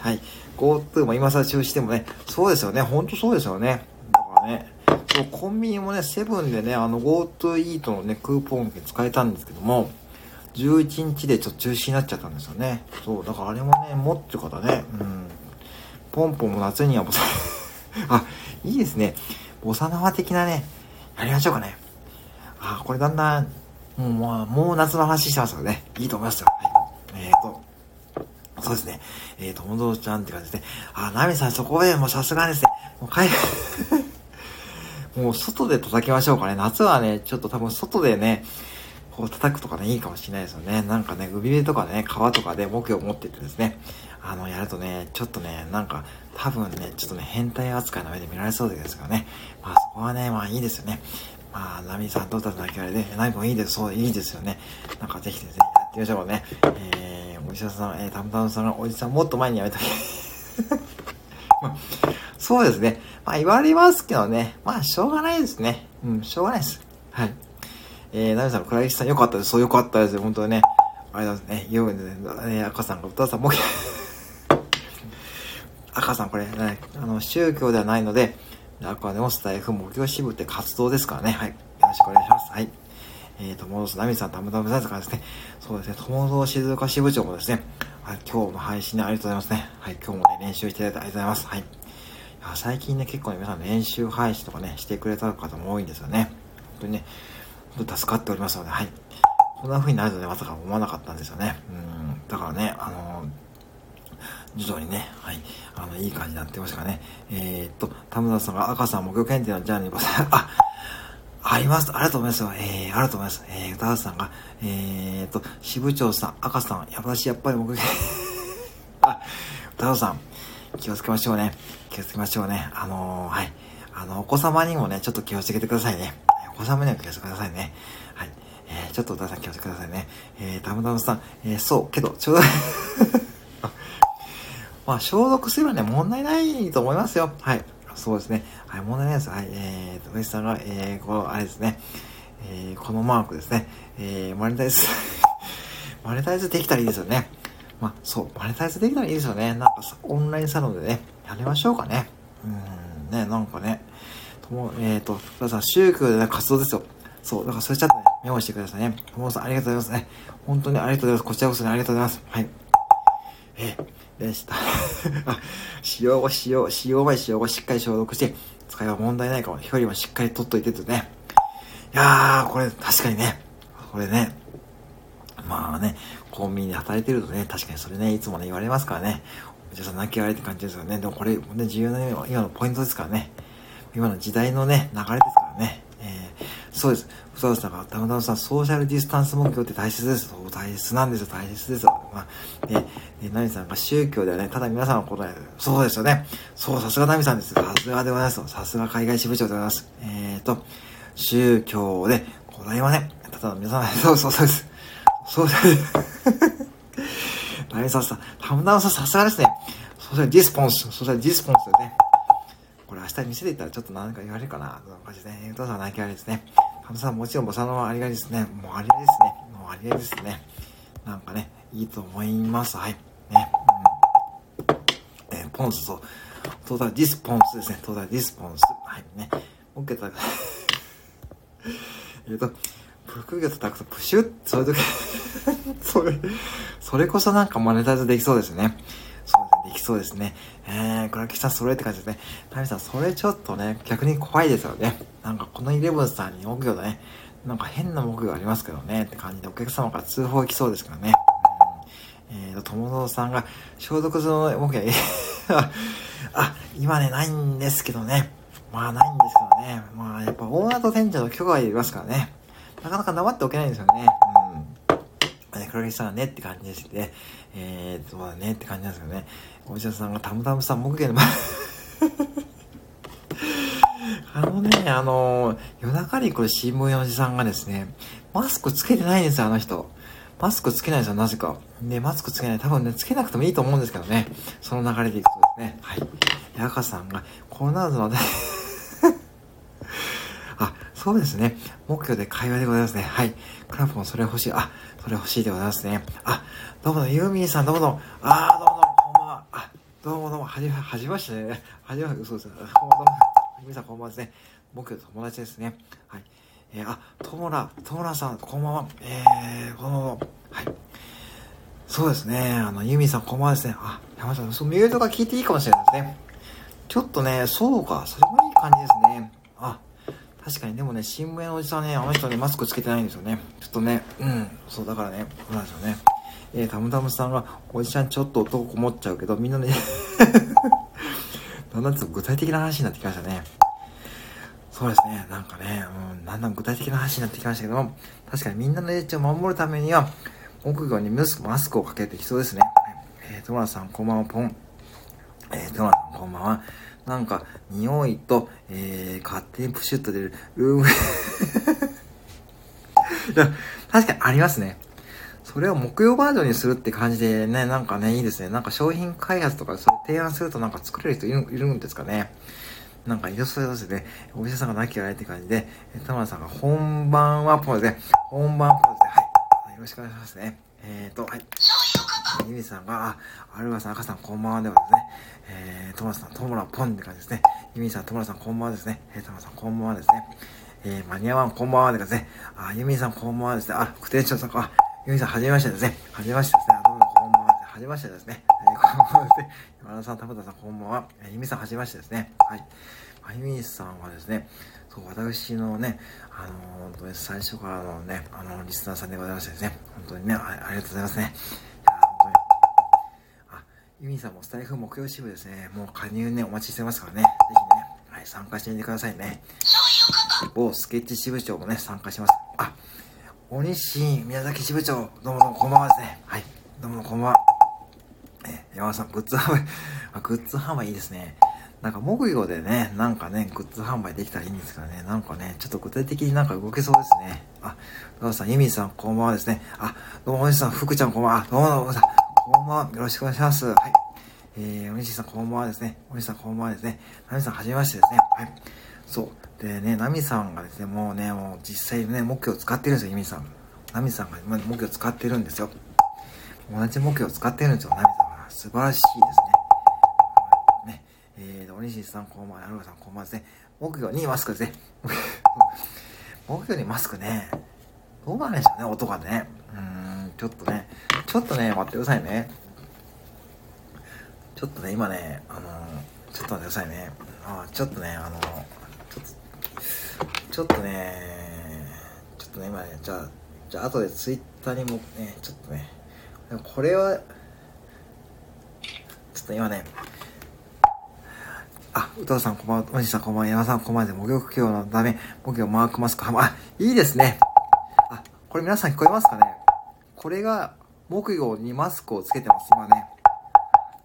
はい。GoTo も今更中止でもね、そうですよね。ほんとそうですよね。だからね、そうコンビニもね、セブンでね、あの GoTo イートのね、クーポン券使えたんですけども、11日でちょっと中止になっちゃったんですよね。そう、だからあれもね、持ってる方ね、うん。ポンポンも夏にはボサ、あ、いいですね。ボサノワ的なね、やりましょうかね。あ、これだんだん、もう、もう、もう夏の話してますからね。いいと思いますよ。はい。えっ、ー、と、そうですね。えー、と、もちゃんって感じでね。あ、ナミさんそこでもうさすがですね。もう帰る もう外で叩きましょうかね。夏はね、ちょっと多分外でね、こう叩くとかね、いいかもしれないですよね。なんかね、海辺とかね、川とかで目標を持っててですね、あの、やるとね、ちょっとね、なんか、多分ね、ちょっとね、変態扱いの上で見られそうですよね。まあ、そこはね、まあいいですよね。まあ、ナミさんどうだっただけあれで、ナミもいいです、そう、いいですよね。なんかぜひですね、やってみましょうね。えー、お医者さん、えー、たむたむさんのおじさんもっと前にやめとけ。そうですね。まあ言われますけどね。まあしょうがないですね。うん、しょうがないです。はい。えー、ナミさん、倉石さんよかったです。そうよかったですよ。本当にね。ありがとうございますね。ようね、ね、赤さんが、お父さんも、赤さんこれ、ね、あの、宗教ではないので、あくまでもスタイフ目標支部って活動ですからね。はい。よろしくお願いします。はい。えー、友蔵ナミさん、たむたむさんとかですね。そうですね、友蔵静岡支部長もですね、はい、今日の配信でありがとうございますね。はい、今日もね、練習していただいてありがとうございます。はい。いや最近ね、結構ね、皆さん練習配信とかね、してくれた方も多いんですよね。本当にね、本当助かっておりますので、はい。こんな風になるとね、まさか思わなかったんですよね。うん。だからね、あのー徐々にね、はい、あの、いい感じになってましたからね。えー、っと、田村さんが赤さん目標検定のジャーニーバス、あ、あります。ありがとうございますよ。えー、ありがとうございます。えー、歌さんが、えー、と、支部長さん、赤さん、やばし、やっぱり目標、あ、歌さん、気をつけましょうね。気をつけましょうね。あのー、はい。あの、お子様にもね、ちょっと気をつけてくださいね。お子様には気をつけてくださいね。はい。えー、ちょっと歌さん気をつけてくださいね。えー、たむたむさん、えー、そう、けど、ちょうど まあ、消毒すればね、問題ないと思いますよ。はい。そうですね。はい、問題ないです。はい。えーと、さんが、えー、この、あれですね。えー、このマークですね。えー、マネタイズ マネタイズできたらいいですよね。まあ、そう、マネタイズできたらいいですよね。なんかさ、オンラインサロンでね、やりましょうかね。うん、ね、なんかね、とも、えっ、ー、と、皆さん、宗教で、ね、活動ですよ。そう、だからそれちゃんとね、メモしてくださいね。ともさん、ありがとうございますね。本当にありがとうございます。こちらこそね、ありがとうございます。はい。えー、でした。使用後、使用、使用前、使用後、しっかり消毒して、使いは問題ないかも。距離もしっかり取っといてとね。いやー、これ、確かにね、これね、まあね、コンビニで働いてるとね、確かにそれね、いつもね、言われますからね。おじさん泣き笑いって感じですよね。でもこれ、ね、重要な今のポイントですからね。今の時代のね、流れですからね。えー、そうです。そうです。だか、たまたまさん、ソーシャルディスタンス目標って大切です。そう大切なんですよ。大切ですよ。まあ、ね、え、ナミさんが宗教ではね、ただ皆さんのことは、そうですよね。そう、さすがナミさんです。さすがでございます。さすが海外支部長でございます。えーと、宗教でございません。ただ皆さん、そうそうそうです。そうです。ナさんさ、たまたまさん、さすがですね。ソーシャルディスポンス、ソーシャルディスポンスでね。これ明日店で行ったらちょっと何か言われるかな、その感じでね。お父さん泣きありですね。ハムさんもちろんボサノはありがですね。もうありがですね。もうありがですね。なんかね、いいと思います。はい。ね。うん、えー、ポンス、そう。トータルディスポンスですね。トータルディスポンス。はい。ね。OK だ。えっと、副業とたくさんプシュッ、そういう時 それ、それこそなんかマネタイズできそうですねそうですね。できそうですね。えー、倉木さんそれって感じですね。タミさん、それちょっとね、逆に怖いですよね。なんかこのイレブンさんに木魚だね、なんか変な木魚ありますけどね、って感じでお客様から通報来そうですからね。うん、えーと、友蔵さんが消毒の木魚、あ、今ね、ないんですけどね。まあないんですけどね。まあやっぱオーナーと店長の許可がいりますからね。なかなか黙っておけないんですよね。うん。ね、黒木さんはねって感じですね。えー、そうだねって感じなんですけどね。お医者さんがたむたむさん、木毛のあのね、あの、夜中にこれ新聞のおじさんがですね、マスクつけてないんですよ、あの人。マスクつけないんですよ、なぜか。で、マスクつけない。多分ね、つけなくてもいいと思うんですけどね。その流れでいくとですね。はい。で赤さんが、コロナウイルスの あ、そうですね。目標で会話でございますね。はい。クラップもそれ欲しい。あ、それ欲しいでございますね。あ、どうもユーミンさん、どうもどうも。あー、どうもどうもどうもどうも、はじめ、はじめましてね。はじめまして、嘘です。こんばんは。皆さんこんばんはですね。僕友達ですね。はい。えー、あ、ともら、ともらさん、こんばんは。えー、この、はい。そうですね。あの、ユミさん、こんばんはですね。あ、山下さん、そう、ミュートが聞いていいかもしれないですね。ちょっとね、そうか、それもいい感じですね。あ、確かに、でもね、新聞のおじさんね、あの人ね、マスクつけてないんですよね。ちょっとね、うん、そう、だからね、そうなんですよね。えー、たむたむさんが、おじちゃんちょっと男こもっちゃうけど、みんなね だんだん具体的な話になってきましたね。そうですね、なんかね、うん、だんだん具体的な話になってきましたけども、確かにみんなのエッジを守るためには、木魚にマスクをかけてきそうですね。えー、トマさん、こんばんは、ポン。えー、トマさん、こんばんは。なんか、匂いと、えー、勝手にプシュッと出る、うーん。いや、確かにありますね。それを木曜バージョンにするって感じでね、なんかね、いいですね。なんか商品開発とかそれ提案するとなんか作れる人いるんですかね。なんか、よそよそで、お医者さんがなきゃないって感じで、田村さんが本番はポーズで、本番ポーズで、はい。よろしくお願いしますね。えーと、はい。ゆみさんが、あ、アルバさん、赤さん、こんばんはではですね、えー、トマさん、トモラポンって感じですね。ゆみさん、トモラさん、こんばんはですね。えー、トモラさん、こんばんはですね。えー、マニアワン、こんばんはでですね。あ、ゆみさん、こんばんはですね。あ、副店長さん、あ、ゆみさん、はじめましてですね。はじめましてですね。どうもこんばんは。はじめましてですね。えー、こんばんはですね。山田さん、田畑さん、こんばんは。えー、ゆみさん、はじめましてですね。はい。あゆみさんはですね、そう、私のね、あのー、本当に最初からのね、あの、リスナーさんでございましてですね、本当にね、あありがとうございますね。いや、本当に。あ、ゆみさんもスタイフ木曜支部ですね、もう加入ね、お待ちしてますからね、ぜひね、はい、参加してみてくださいね。お、スケッチ支部長もね、参加します。あ、大西宮崎支部長、どうもどうもこんばんはですね。はい。どうもこんばんは。え山田さん、グッズ販売、あ、グッズ販売いいですね。なんか木魚でね、なんかね、グッズ販売できたらいいんですけどね、なんかね、ちょっと具体的になんか動けそうですね。あ、どうもさん、ユミさん、こんばんはですね。あ、どうも、おじさん、福ちゃん、こんばんは。どうも、どうもさん、こんばんは。よろしくお願いします。はい。えー、お西さん、こんばんはですね。お西さん、こんばんはですね。ナミさん、はじめましてですね。はい。そう。でね、ナミさんがですね、もうね、もう実際ね、木魚を使ってるんですよ、ユミさん。ナミさんが木魚を使ってるんですよ。同じ目標を使ってるんですよ、ナミさんは。素晴らしいですね。ね。えーと、おにしさん、こんばんは、アルガさん、こんばんはですね。目標にマスクですね。目標にマスクね。どうなんでしょうね、音がね。うーん、ちょっとね。ちょっとね、待ってくださいね。ちょっとね、今ね、あのー、ちょっと待ってくださいね。あちょっとね、あのー、ちょっと、ね、ちょっとね、今ね、じゃあ、じゃあ、後でツイッターにもね、ちょっとね、でもこれは、ちょっと今ね、あ、宇藤さんこんばんは、おじさんこんばんは、山さんこんばんはで、模魚教のため、模魚マークマスク、あ、いいですね。あ、これ皆さん聞こえますかね？これが、木魚にマスクをつけてます、今ね。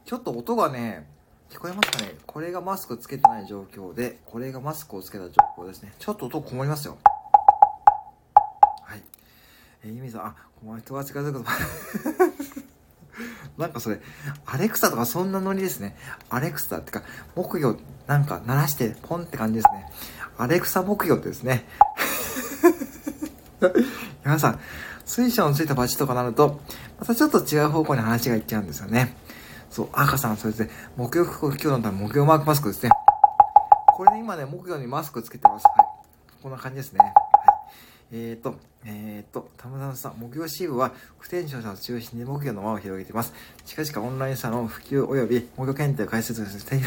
ちょっと音がね、聞こえますかね？これがマスクつけてない状況で、これがマスクをつけた状況ですね。ちょっと音こもりますよ。はい。えー、ゆみさん、あ、この人が近づくと、なんかそれ、アレクサとかそんなノリですね。アレクサってか、木魚、なんか鳴らして、ポンって感じですね。アレクサ木魚ってですね。皆さん、水晶のついたバチとかなると、またちょっと違う方向に話がいっちゃうんですよね。そう、赤さん、それで、木曜今日のため木曜マークマスクですね。これね、今ね、木曜にマスクつけてます。はい。こんな感じですね。はい。えーと、えーと、たむたむさん、木曜支部は、不転職者を中心に木曜の輪を広げています。近々オンラインサロン普及及び木曜検定を開設してい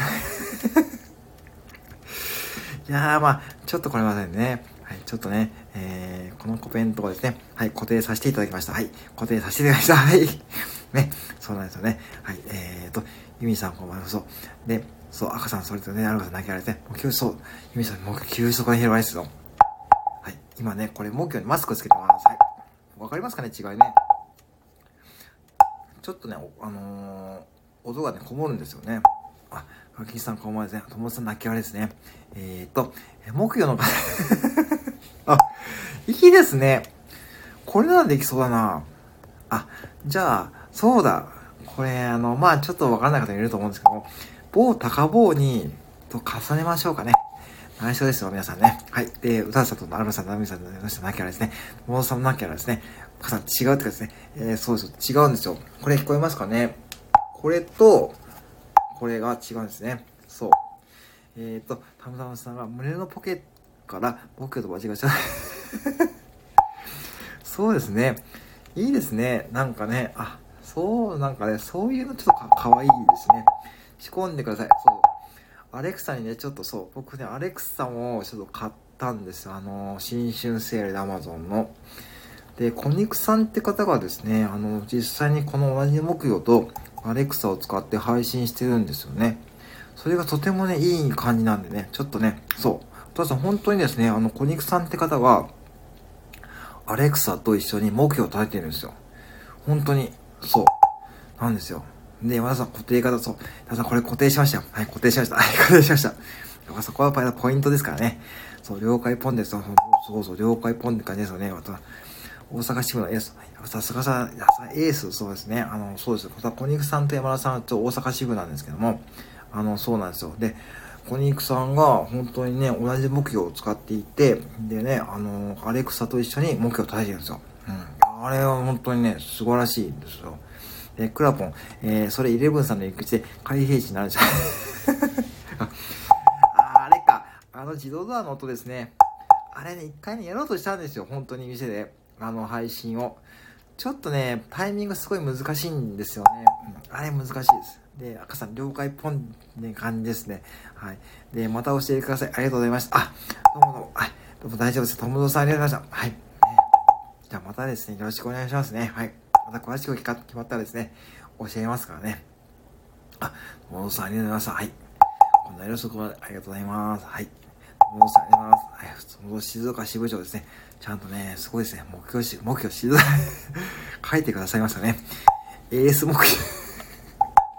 いやー、まあ、ちょっとこれまでね、はい、ちょっとね、えー、このコメントをですね、はい、固定させていただきました。はい、固定させていただきました。はい。ね、そうなんですよね。はい、えーと、ユミさんこんばんは。そう。で、そう、赤さん、それとね、アルファさん泣きられて、もう急そう、ユミさん、もう急速な広がりですよ。はい、今ね、これ、目標にマスクつけてます。はい。わかりますかね違いね。ちょっとね、あのー、音がね、こもるんですよね。あ、かきさんこんばんはですね。友達さん泣き笑いですね。えーと、木魚の あ、いいですね。これならできそうだな。あ、じゃあ、そうだ。これ、あの、まあちょっとわからない方いると思うんですけども、棒高棒に、と重ねましょうかね。内緒ですよ、皆さんね。はい。で、歌さんとアルバさん、ナミさんのなきゃですね。モーさんのなきゃですね。かさん違うってかですね。えー、そうです。違うんですよ。これ聞こえますかねこれと、これが違うんですね。そう。えっ、ー、と、たむたむさんが胸のポケットから僕と間違えちゃう。そうですね。いいですね。なんかね、あ、そう、なんかね、そういうのちょっとかかわいいですね。仕込んでください。そう。アレクサにね、ちょっとそう、僕ね、アレクサもちょっと買ったんです。あの、新春セールで Amazon の。で、コニクさんって方がですね、あの、実際にこの同じ木魚とアレクサを使って配信してるんですよね。それがとてもね、いい感じなんでね、ちょっとね、そう。お父さん、本当にですね、あの、コニクさんって方が、アレクサと一緒に目標を立ててるんですよ。本当に、そう。なんですよ。で、山田さん固定型、そう。山田さんこれ固定しましたよ。はい、固定しました。はい、固定しました。そこはやっぱりポイントですからね。そう、了解ポンです。そうそうそう、了解ポンって感じですよね。また、大阪支部のエース。さすがさ、エース、そうですね。あの、そうです。小肉さんと山田さんと大阪支部なんですけども、あの、そうなんですよ。で、コニークさんが本当にね、同じ目標を使っていて、でね、あの、アレクサと一緒に目標を立てるんですよ。うん。あれは本当にね、素晴らしいんですよ。で、クラポン、えー、それイレブンさんの行く地で開閉地になるじゃん。あ、あれか。あの自動ドアの音ですね。あれね、一回ね、やろうとしたんですよ。本当に店で。あの、配信を。ちょっとね、タイミングすごい難しいんですよね。あれ難しいです。で、赤さん、了解ポンって感じですね。はい。で、また教えてください。ありがとうございました。あ、どうもどうも。はい。どうも大丈夫です。友蔵さんありがとうございました。はい。じゃあまたですね、よろしくお願いしますね。はい。また詳しく決まったらですね、教えますからね。あ、友蔵さんありがとうございました。はい。こんなよろしくありがとうございます。はい。友蔵さんありがとうございます。はい。友蔵静岡支部長ですね。ちゃんとね、すごいですね。目標し、目標静岡 書いてくださいましたね。エース目標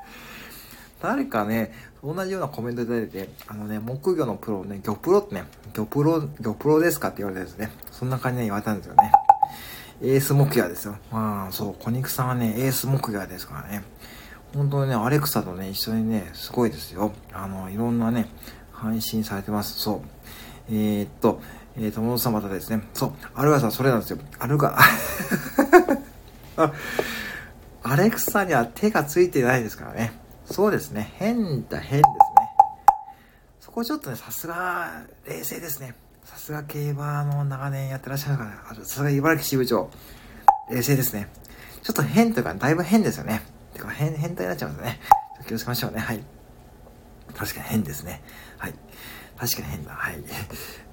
誰かね、同じようなコメントいただいて、あのね、木魚のプロね、魚プロってね、魚プロ、魚プロですかって言われたんですね。そんな感じで言われたんですよね。エース木魚ですよ。まあ、そう、小肉さんはね、エース木魚ですからね。本当にね、アレクサとね、一緒にね、すごいですよ。あの、いろんなね、配信されてます。そう。えー、っと、えー、友野さんまたですね。そう、アルガさんそれなんですよ。アルガ、アレクサには手がついてないですからね。そうですね。変だ、変ですね。そこちょっとね、さすが、冷静ですね。さすが競馬の長年やってらっしゃるから、さすが茨城支部長。冷静ですね。ちょっと変というか、だいぶ変ですよね。てか、変、変態になっちゃうんですね。気をつけましょうね。はい。確かに変ですね。はい。確かに変だ。はい。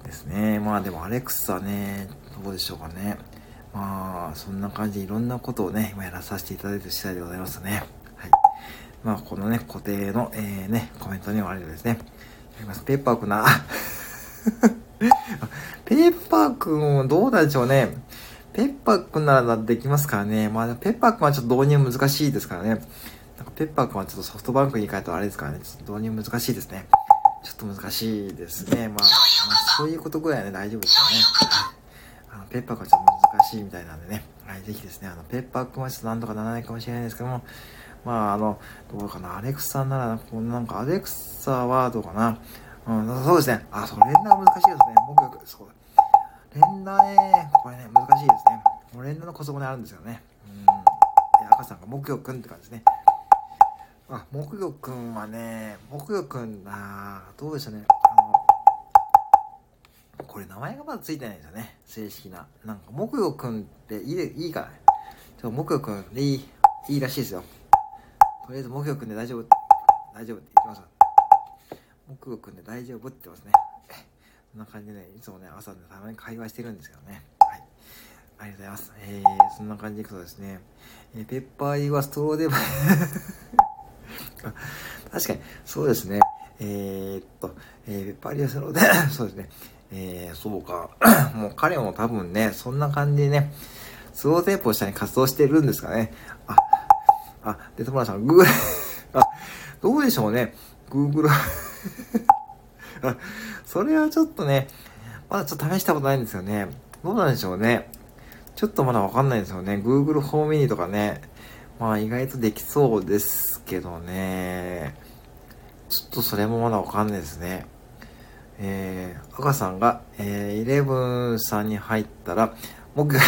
ですね。まあでもアレクサね、どうでしょうかね。まあ、そんな感じでいろんなことをね、今やらさせていただいてる次第でございますね。はい。まあ、このね、固定の、えー、ね、コメントにもあるようですね。やります。ペッパーくな、ペッパーくん、どうなんでしょうね。ペッパーくんならできますからね。まあ、ペッパーくんはちょっと導入難しいですからね。なんかペッパーくんはちょっとソフトバンクに変えたらあれですからね。ちょっと導入難しいですね。ちょっと難しいですね。まあ、そういうことぐらいはね、大丈夫ですよね。あの、ペッパーくんはちょっと難しいみたいなんでね。はい、ぜひですね、あの、ペッパーくんはちょっとなんとかならないかもしれないですけども、まあ、あの、どうかな、アレクサなら、こうなんか、アレクサはどうかな。うん、そうですね。あ、そう、連打が難しいですね。僕よく、そう。連打ね、これね、難しいですね。もう連打のコツもね、あるんですよね。うん。で、赤さんが木魚くんって感じですね。あ、木魚くんはね、木魚くん、あどうでしょうね。あの、これ名前がまだついてないんですよね。正式な。なんか、木魚くんっていいいいかなちょっと木魚くんでいい、いいらしいですよ。とりあえず木魚くんで大丈夫。大丈夫って言ってます。木魚くんで大丈夫って言ってますね。こんな感じでね、いつもね、朝ね、たまに会話してるんですけどね。はい。ありがとうございます。えー、そんな感じでいくとですね、えー、ペッパー入りはストローで 確かに、そうですね。えー、っと、えー、ペッパー入りはストローで そうですね。えー、そうか。もう彼も多分ね、そんな感じでね、スローテープを下に活動してるんですかね。あ、あ、で、友田さん、グーグル あ、どうでしょうね。グーグル あ、それはちょっとね、まだちょっと試したことないんですよね。どうなんでしょうね。ちょっとまだわかんないですよね。Google ホームミニとかね。まあ意外とできそうですけどね。ちょっとそれもまだわかんないですね。えー、赤さんが、えー、イレブンさんに入ったら、僕が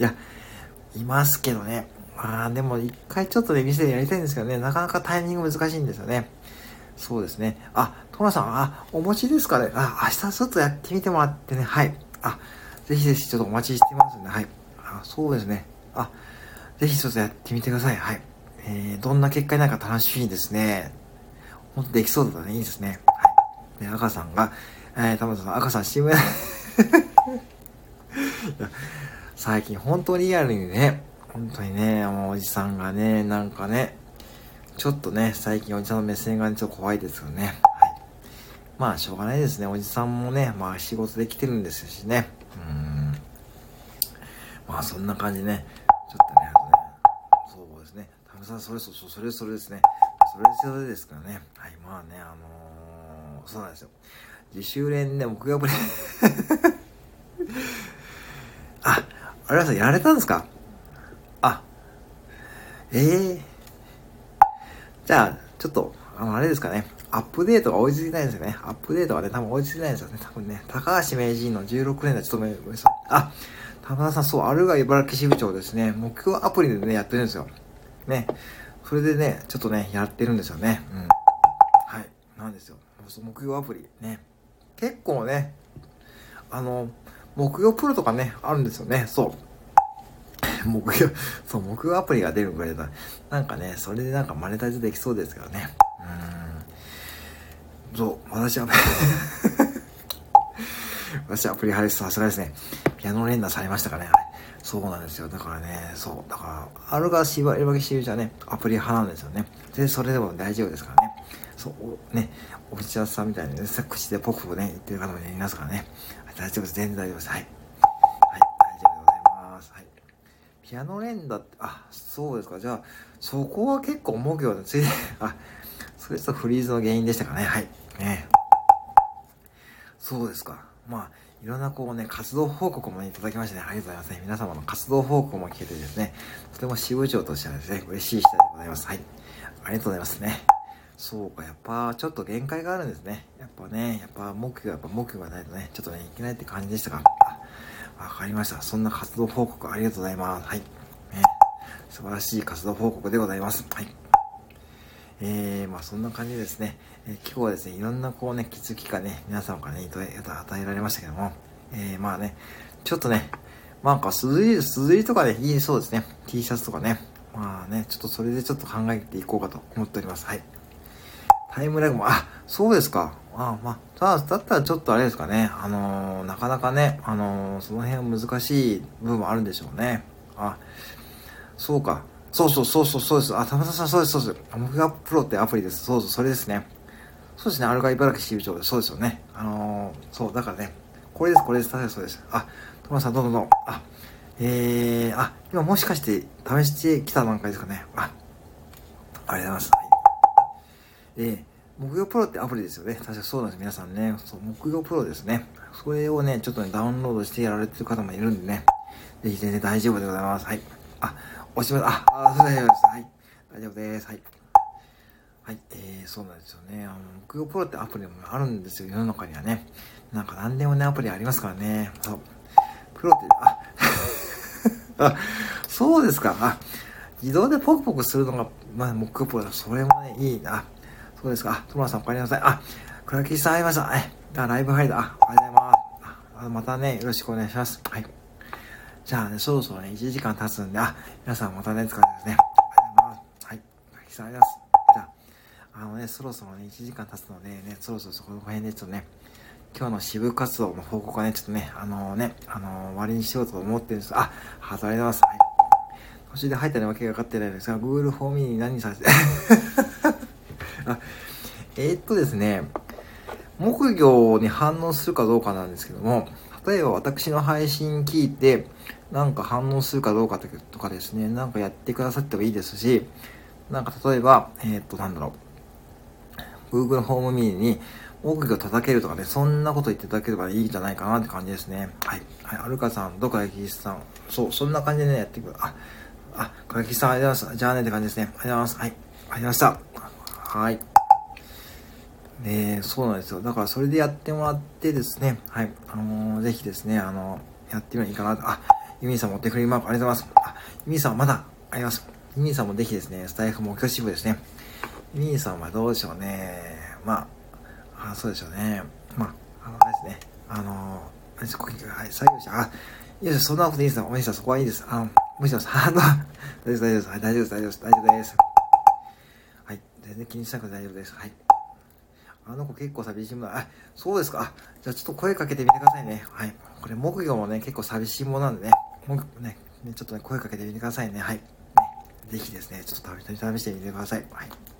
いや、いますけどね。まあでも一回ちょっとね、店でやりたいんですけどね、なかなかタイミング難しいんですよね。そうですね。あ、トラさん、あ、お持ちですかね。あ、明日ちょっとやってみてもらってね。はい。あ、ぜひぜひちょっとお待ちしてますんで、はい。あ、そうですね。あ、ぜひちょっとやってみてください。はい。えー、どんな結果になるか楽しみですね。ほんとできそうだったね。いいですね。はい。で、赤さんが、えー、たまさん、赤さん、新聞 最近本当にリアルにね、本当にね、もうおじさんがね、なんかね、ちょっとね、最近おじさんの目線が、ね、ちょっと怖いですよね。まあ、しょうがないですね。おじさんもね、まあ仕事できてるんですしね。うん。まあ、そんな感じね。ちょっとね、あとね、そうですね。タムさん、それそ、それそれですね。それそれですからね。はい、まあね、あのー、そうなんですよ。自主練で木曜日 あ、あれさやられたんですか？あ、ええーじゃあ、ちょっと、あの、あれですかね。アップデートが追いついてないんですよね。アップデートがね、多分追いついてないんですよね。多分ね、高橋名人の16年で務め、あ、田村さん、そう、あるが茨城支部長ですね。目標アプリでね、やってるんですよ。ね。それでね、ちょっとね、やってるんですよね。うん。はい。なんですよ。目標アプリ。ね。結構ね、あの、目標プロとかね、あるんですよね。そう。目標、そう、目標アプリが出るぐらいだなんかね、それでなんかマネタイズできそうですけどね。うん。そう、私は、私アプリ入るさすがですね。ピアノ連打されましたかね。そうなんですよ。だからね、そう。だから、あるがしば、りばきしてるじゃね、アプリ派なんですよね。で、それでも大丈夫ですからね。そう、ね、おびちゃさんみたいにね、口でポクポクね、言ってる方もいますからね。大丈夫です。全然大丈夫です。はい。はい、大丈夫でございます。はいピアノ連打って、あ、そうですか。じゃあ、そこは結構重くよね。ついで、あ、それとフリーズの原因でしたかね。はい。ねそうですか。まあ、いろんなこうね、活動報告もいただきましてね、ありがとうございますね。皆様の活動報告も聞けてですね、とても支部長としてはですね、嬉しい次第でございます。はい。ありがとうございますね。そうか、やっぱちょっと限界があるんですね。やっぱね、やっぱ目標、やっぱ目標がないとね、ちょっとね、いけないって感じでしたか。わかりました。そんな活動報告ありがとうございます。はい。ね。素晴らしい活動報告でございます。はい。えー、まあそんな感じですね。えー、今日はですね、いろんなこうね、気づきがね、皆様からね、与えられましたけども、えー、まあね、ちょっとね、なんか、すずり、すずりとかで、ね、いいそうですね。T シャツとかね。まあね、ちょっとそれでちょっと考えていこうかと思っております。はい。タイムラグも、あ、そうですか。あまあ、ただだったらちょっとあれですかね。あのー、なかなかね、あのー、その辺は難しい部分もあるんでしょうね。あ、そうか。そうそうそうそうそうです。あ、たまさんそうです、そうです。僕がプロってアプリです。そうそう、それですね。そうですね。アルガ茨城支部長で。そうですよね。あのー、そう、だからね、これです、これです。確かにそうです。あ、トマさん、どうぞどうぞ。あ、えー、あ、今もしかして試してきた段階ですかね。あ、ありがとうございます。はい。で、木曜プロってアプリですよね。確かそうなんです。皆さんね。そう、木曜プロですね。それをね、ちょっとね、ダウンロードしてやられてる方もいるんでね。ぜひ全然大丈夫でございます。はい。あ、押します。あ、あ、そう大丈夫です。はい。大丈夫です。はい。はい。えー、そうなんですよね。あの、木曜プロってアプリもあるんですよ。世の中にはね。なんか何でもね、アプリありますからね。そう。プロって、あ、あ、そうですか。あ、自動でポクポクするのが、まあ、木曜プロだ。それもね、いいな。そうですか。あ、トムラさんお帰りなさい。あ、倉吉さん会いました。え、あ、ライブ入った。あ、おはようございます。あ、またね、よろしくお願いします。はい。じゃあね、そろそろね、1時間経つんで、あ、皆さんまたね、疲れですね。ありがとうございます。はい。倉吉さんありがとうございます。あ、のね、そろそろね、1時間経つのでね、そろそろそこの辺でちょっとね、今日の支部活動の報告はね、ちょっとね、あのー、ね、あのー、終わりにしようと思ってるんです。あ、ありがとうございます。はい。途中で入ったのわけが分かってないですが、Google フォーミーに何させて あ、えー、っとですね、木魚に反応するかどうかなんですけども、例えば私の配信聞いて、なんか反応するかどうかとかですね、なんかやってくださってもいいですし、なんか例えば、えー、っと、なんだろう、Google ホームミーに、木魚叩けるとかね、そんなこと言っていただければいいんじゃないかなって感じですね。はい。はい、アルカさん、どこかキスさん。そう、そんな感じでね、やっていく。あ、あ、かキさん、ありがとうございます。じゃあねって感じですね。ありがとうございます。はい。ありがとうございました。はい。ねそうなんですよ。だからそれでやってもらってですね、はい。あのー、ぜひですね、あのー、やってみるのいいかなと。あ、ユミさんも手振りマークありがとうございます。あ、ユミさんまだあります。ユミさんもぜひですね、スタイフ目標支部ですね。ユミさんはどうでしょうね。まあ、あそうでしょうね。まあ、あの、あれですね。あの、はい、作業者、あ、いいです。そんなこといいです。お兄さん、そこはいいです。あの、無視します。あの、大丈夫です、大丈夫です。大丈夫です、大丈夫です。はい、全然気にしなくて大丈夫です。はい。あの子結構寂しいもの、あ、そうですか。じゃあちょっと声かけてみてくださいね。はい。これ、木魚もね、結構寂しいものなんでね、木ね、ね、ちょっとね、声かけてみてくださいね。はい。ね、ぜひですね、ちょっと試してみてください。はい。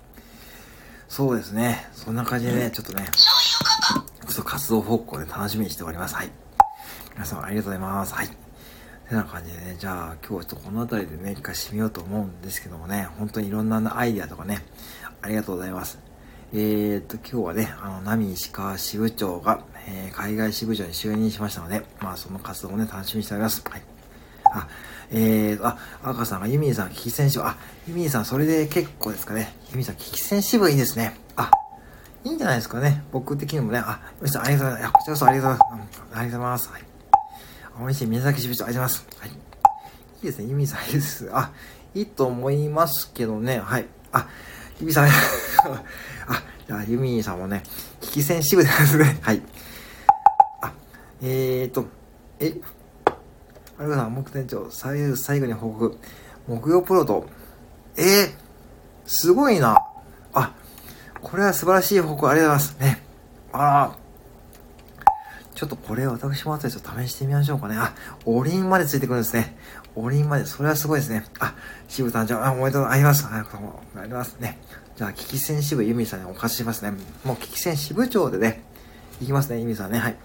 そうですね。そんな感じでね、ちょっとね、ちょっと活動報告をね、楽しみにしております。はい。皆様ありがとうございます。はい。てな感じでね、じゃあ今日はちょっとこの辺りでね、一回締めようと思うんですけどもね、本当にいろんなアイデアとかね、ありがとうございます。えー、っと、今日はね、あの、ナミ石川支部長が、えー、海外支部長に就任しましたので、まあその活動をね、楽しみにしております。はい。あ、えー、あ、赤さんがユミーさん、危機戦支部、あ、ユミーさん、それで結構ですかね。ユミーさん、危機戦支部いいですね。あ、いいんじゃないですかね。僕的にもね、あ、ユミさん、ありがとうございます。こちらこそありがとうございます。ありがとうございます。はい。応援して宮崎支部長、ありがとうございます。はい。いいですね、ユミーさん、いいです。あ、いいと思いますけどね。はい。あ、ユミーさん、あ、じゃあ、ユミーさんもね、危機戦支部ですね。はい。あ、えーと、え、ありがとうございます。木店長、最最後に報告。木曜プロと、えー、すごいな。あ、これは素晴らしい報告ありがとうございます。ね。あら。ちょっとこれ私も後でちょっと試してみましょうかね。あ、おりんまでついてくるんですね。おりんまで、それはすごいですね。あ、支部誕生、あ、おめでとうございます。ありがとうございますね。じゃあ、危機戦支部ユミさんにお貸ししますね。もう危機戦支部長でね、いきますね、ユミさんね。はい。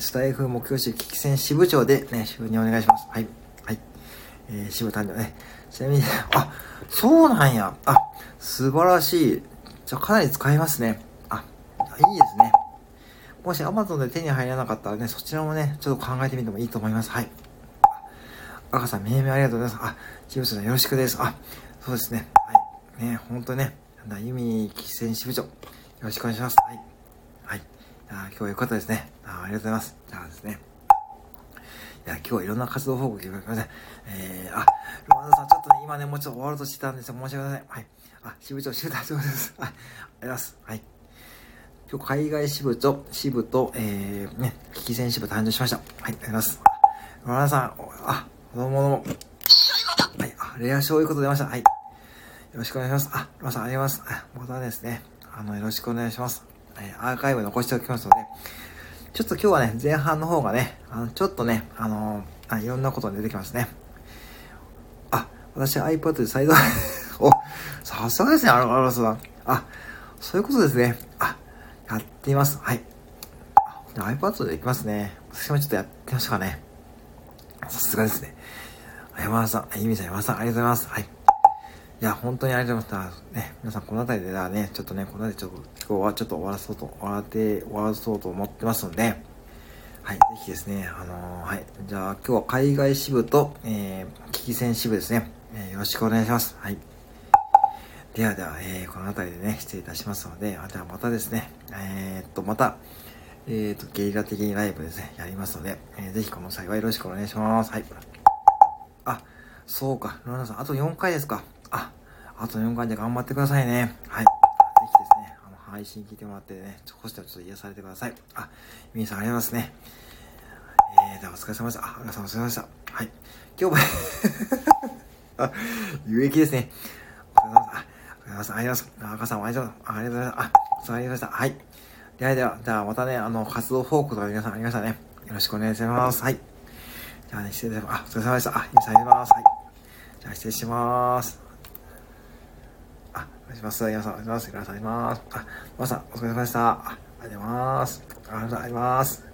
スタイフ目標市危機戦支部長でね、就任お願いします。はい。はい。えー、支部誕生ね。ちなみに、あ、そうなんや。あ、素晴らしい。じゃ、かなり使えますね。あ、いいですね。もし Amazon で手に入らなかったらね、そちらもね、ちょっと考えてみてもいいと思います。はい。赤さん、命名ありがとうございます。あ、チームさんよろしくです。あ、そうですね。はい。ね、ほんとね、なゆみ危機戦支部長、よろしくお願いします。はい。あ今日は良かったですねあ。ありがとうございます。じゃあですね。いや、今日はいろんな活動報告聞かせてください。えー、あ、ロマンドさん、ちょっとね、今ね、もうちょっと終わろうとしてたんですよ。申し訳ございません。はい。あ、支部長、支部長、そうです。はい。ありがとうございます。はい。今日、海外支部と、支部と、えー、ね、危機戦支部誕生しました。はい、ありがとうございます。ロマンドさん、あ、どうもどうも。はい、あ、レア賞いうこと出ました。はい。よろしくお願いします。あ、ロマンさん、ありがとうございます。またですね、あの、よろしくお願いします。え、アーカイブ残しておきますので、ちょっと今日はね、前半の方がね、あの、ちょっとね、あの、あいろんなことが出てきますね。あ、私 iPad でサイド お、さすがですね、アロアロさん。あ、そういうことですね。あ、やってみます。はい。iPad でいきますね。私もちょっとやってみましたかね。さすがですね。山田さん、ゆみさん、山田さん、ありがとうございます。はい。いや、本当にありがとうございます。ね、皆さん、この辺りでだね、ちょっとね、この辺りちょっと、今日はちょっと終わらそうと、終わって、終わらそうと思ってますので、はい、ぜひですね、あのー、はい、じゃあ、今日は海外支部と、えー、危機戦支部ですね、えー、よろしくお願いします。はい。ではでは、えー、この辺りでね、失礼いたしますので、あではまたですね、えー、っと、また、えー、っと、ゲリラ的にライブですね、やりますので、えー、ぜひこの際はよろしくお願いします。はい。あ、そうか、ロナさん、あと4回ですか。あ、あと4回で頑張ってくださいね。はい。ぜひですね、配信聞いてもらってね、少しでもちょっと癒されてください。あ、皆さんありがとうございますね。えー、ではお疲れ様でした。あ、皆さんお疲れ様でした。はい。今日も あ、有益ですね。お疲れ様でした。あ、お疲れ様でした。ありがとうございます。赤さんありがとうございます。ありがとうございます。あ、お疲れ様でした。はい。ではでは、じゃまたね、あの、活動報告とか皆さんありましたね。よろしくお願いします。はい。じゃあね、失礼します。あ、お疲れ様でした。あ、皆さんありがとうございます。はい。じゃあ失礼します。お願いします。皆さん、お願いします。皆さん、お願いします。あ、皆さん、お疲れ様でした。ありがとうございます。ありがとうございます。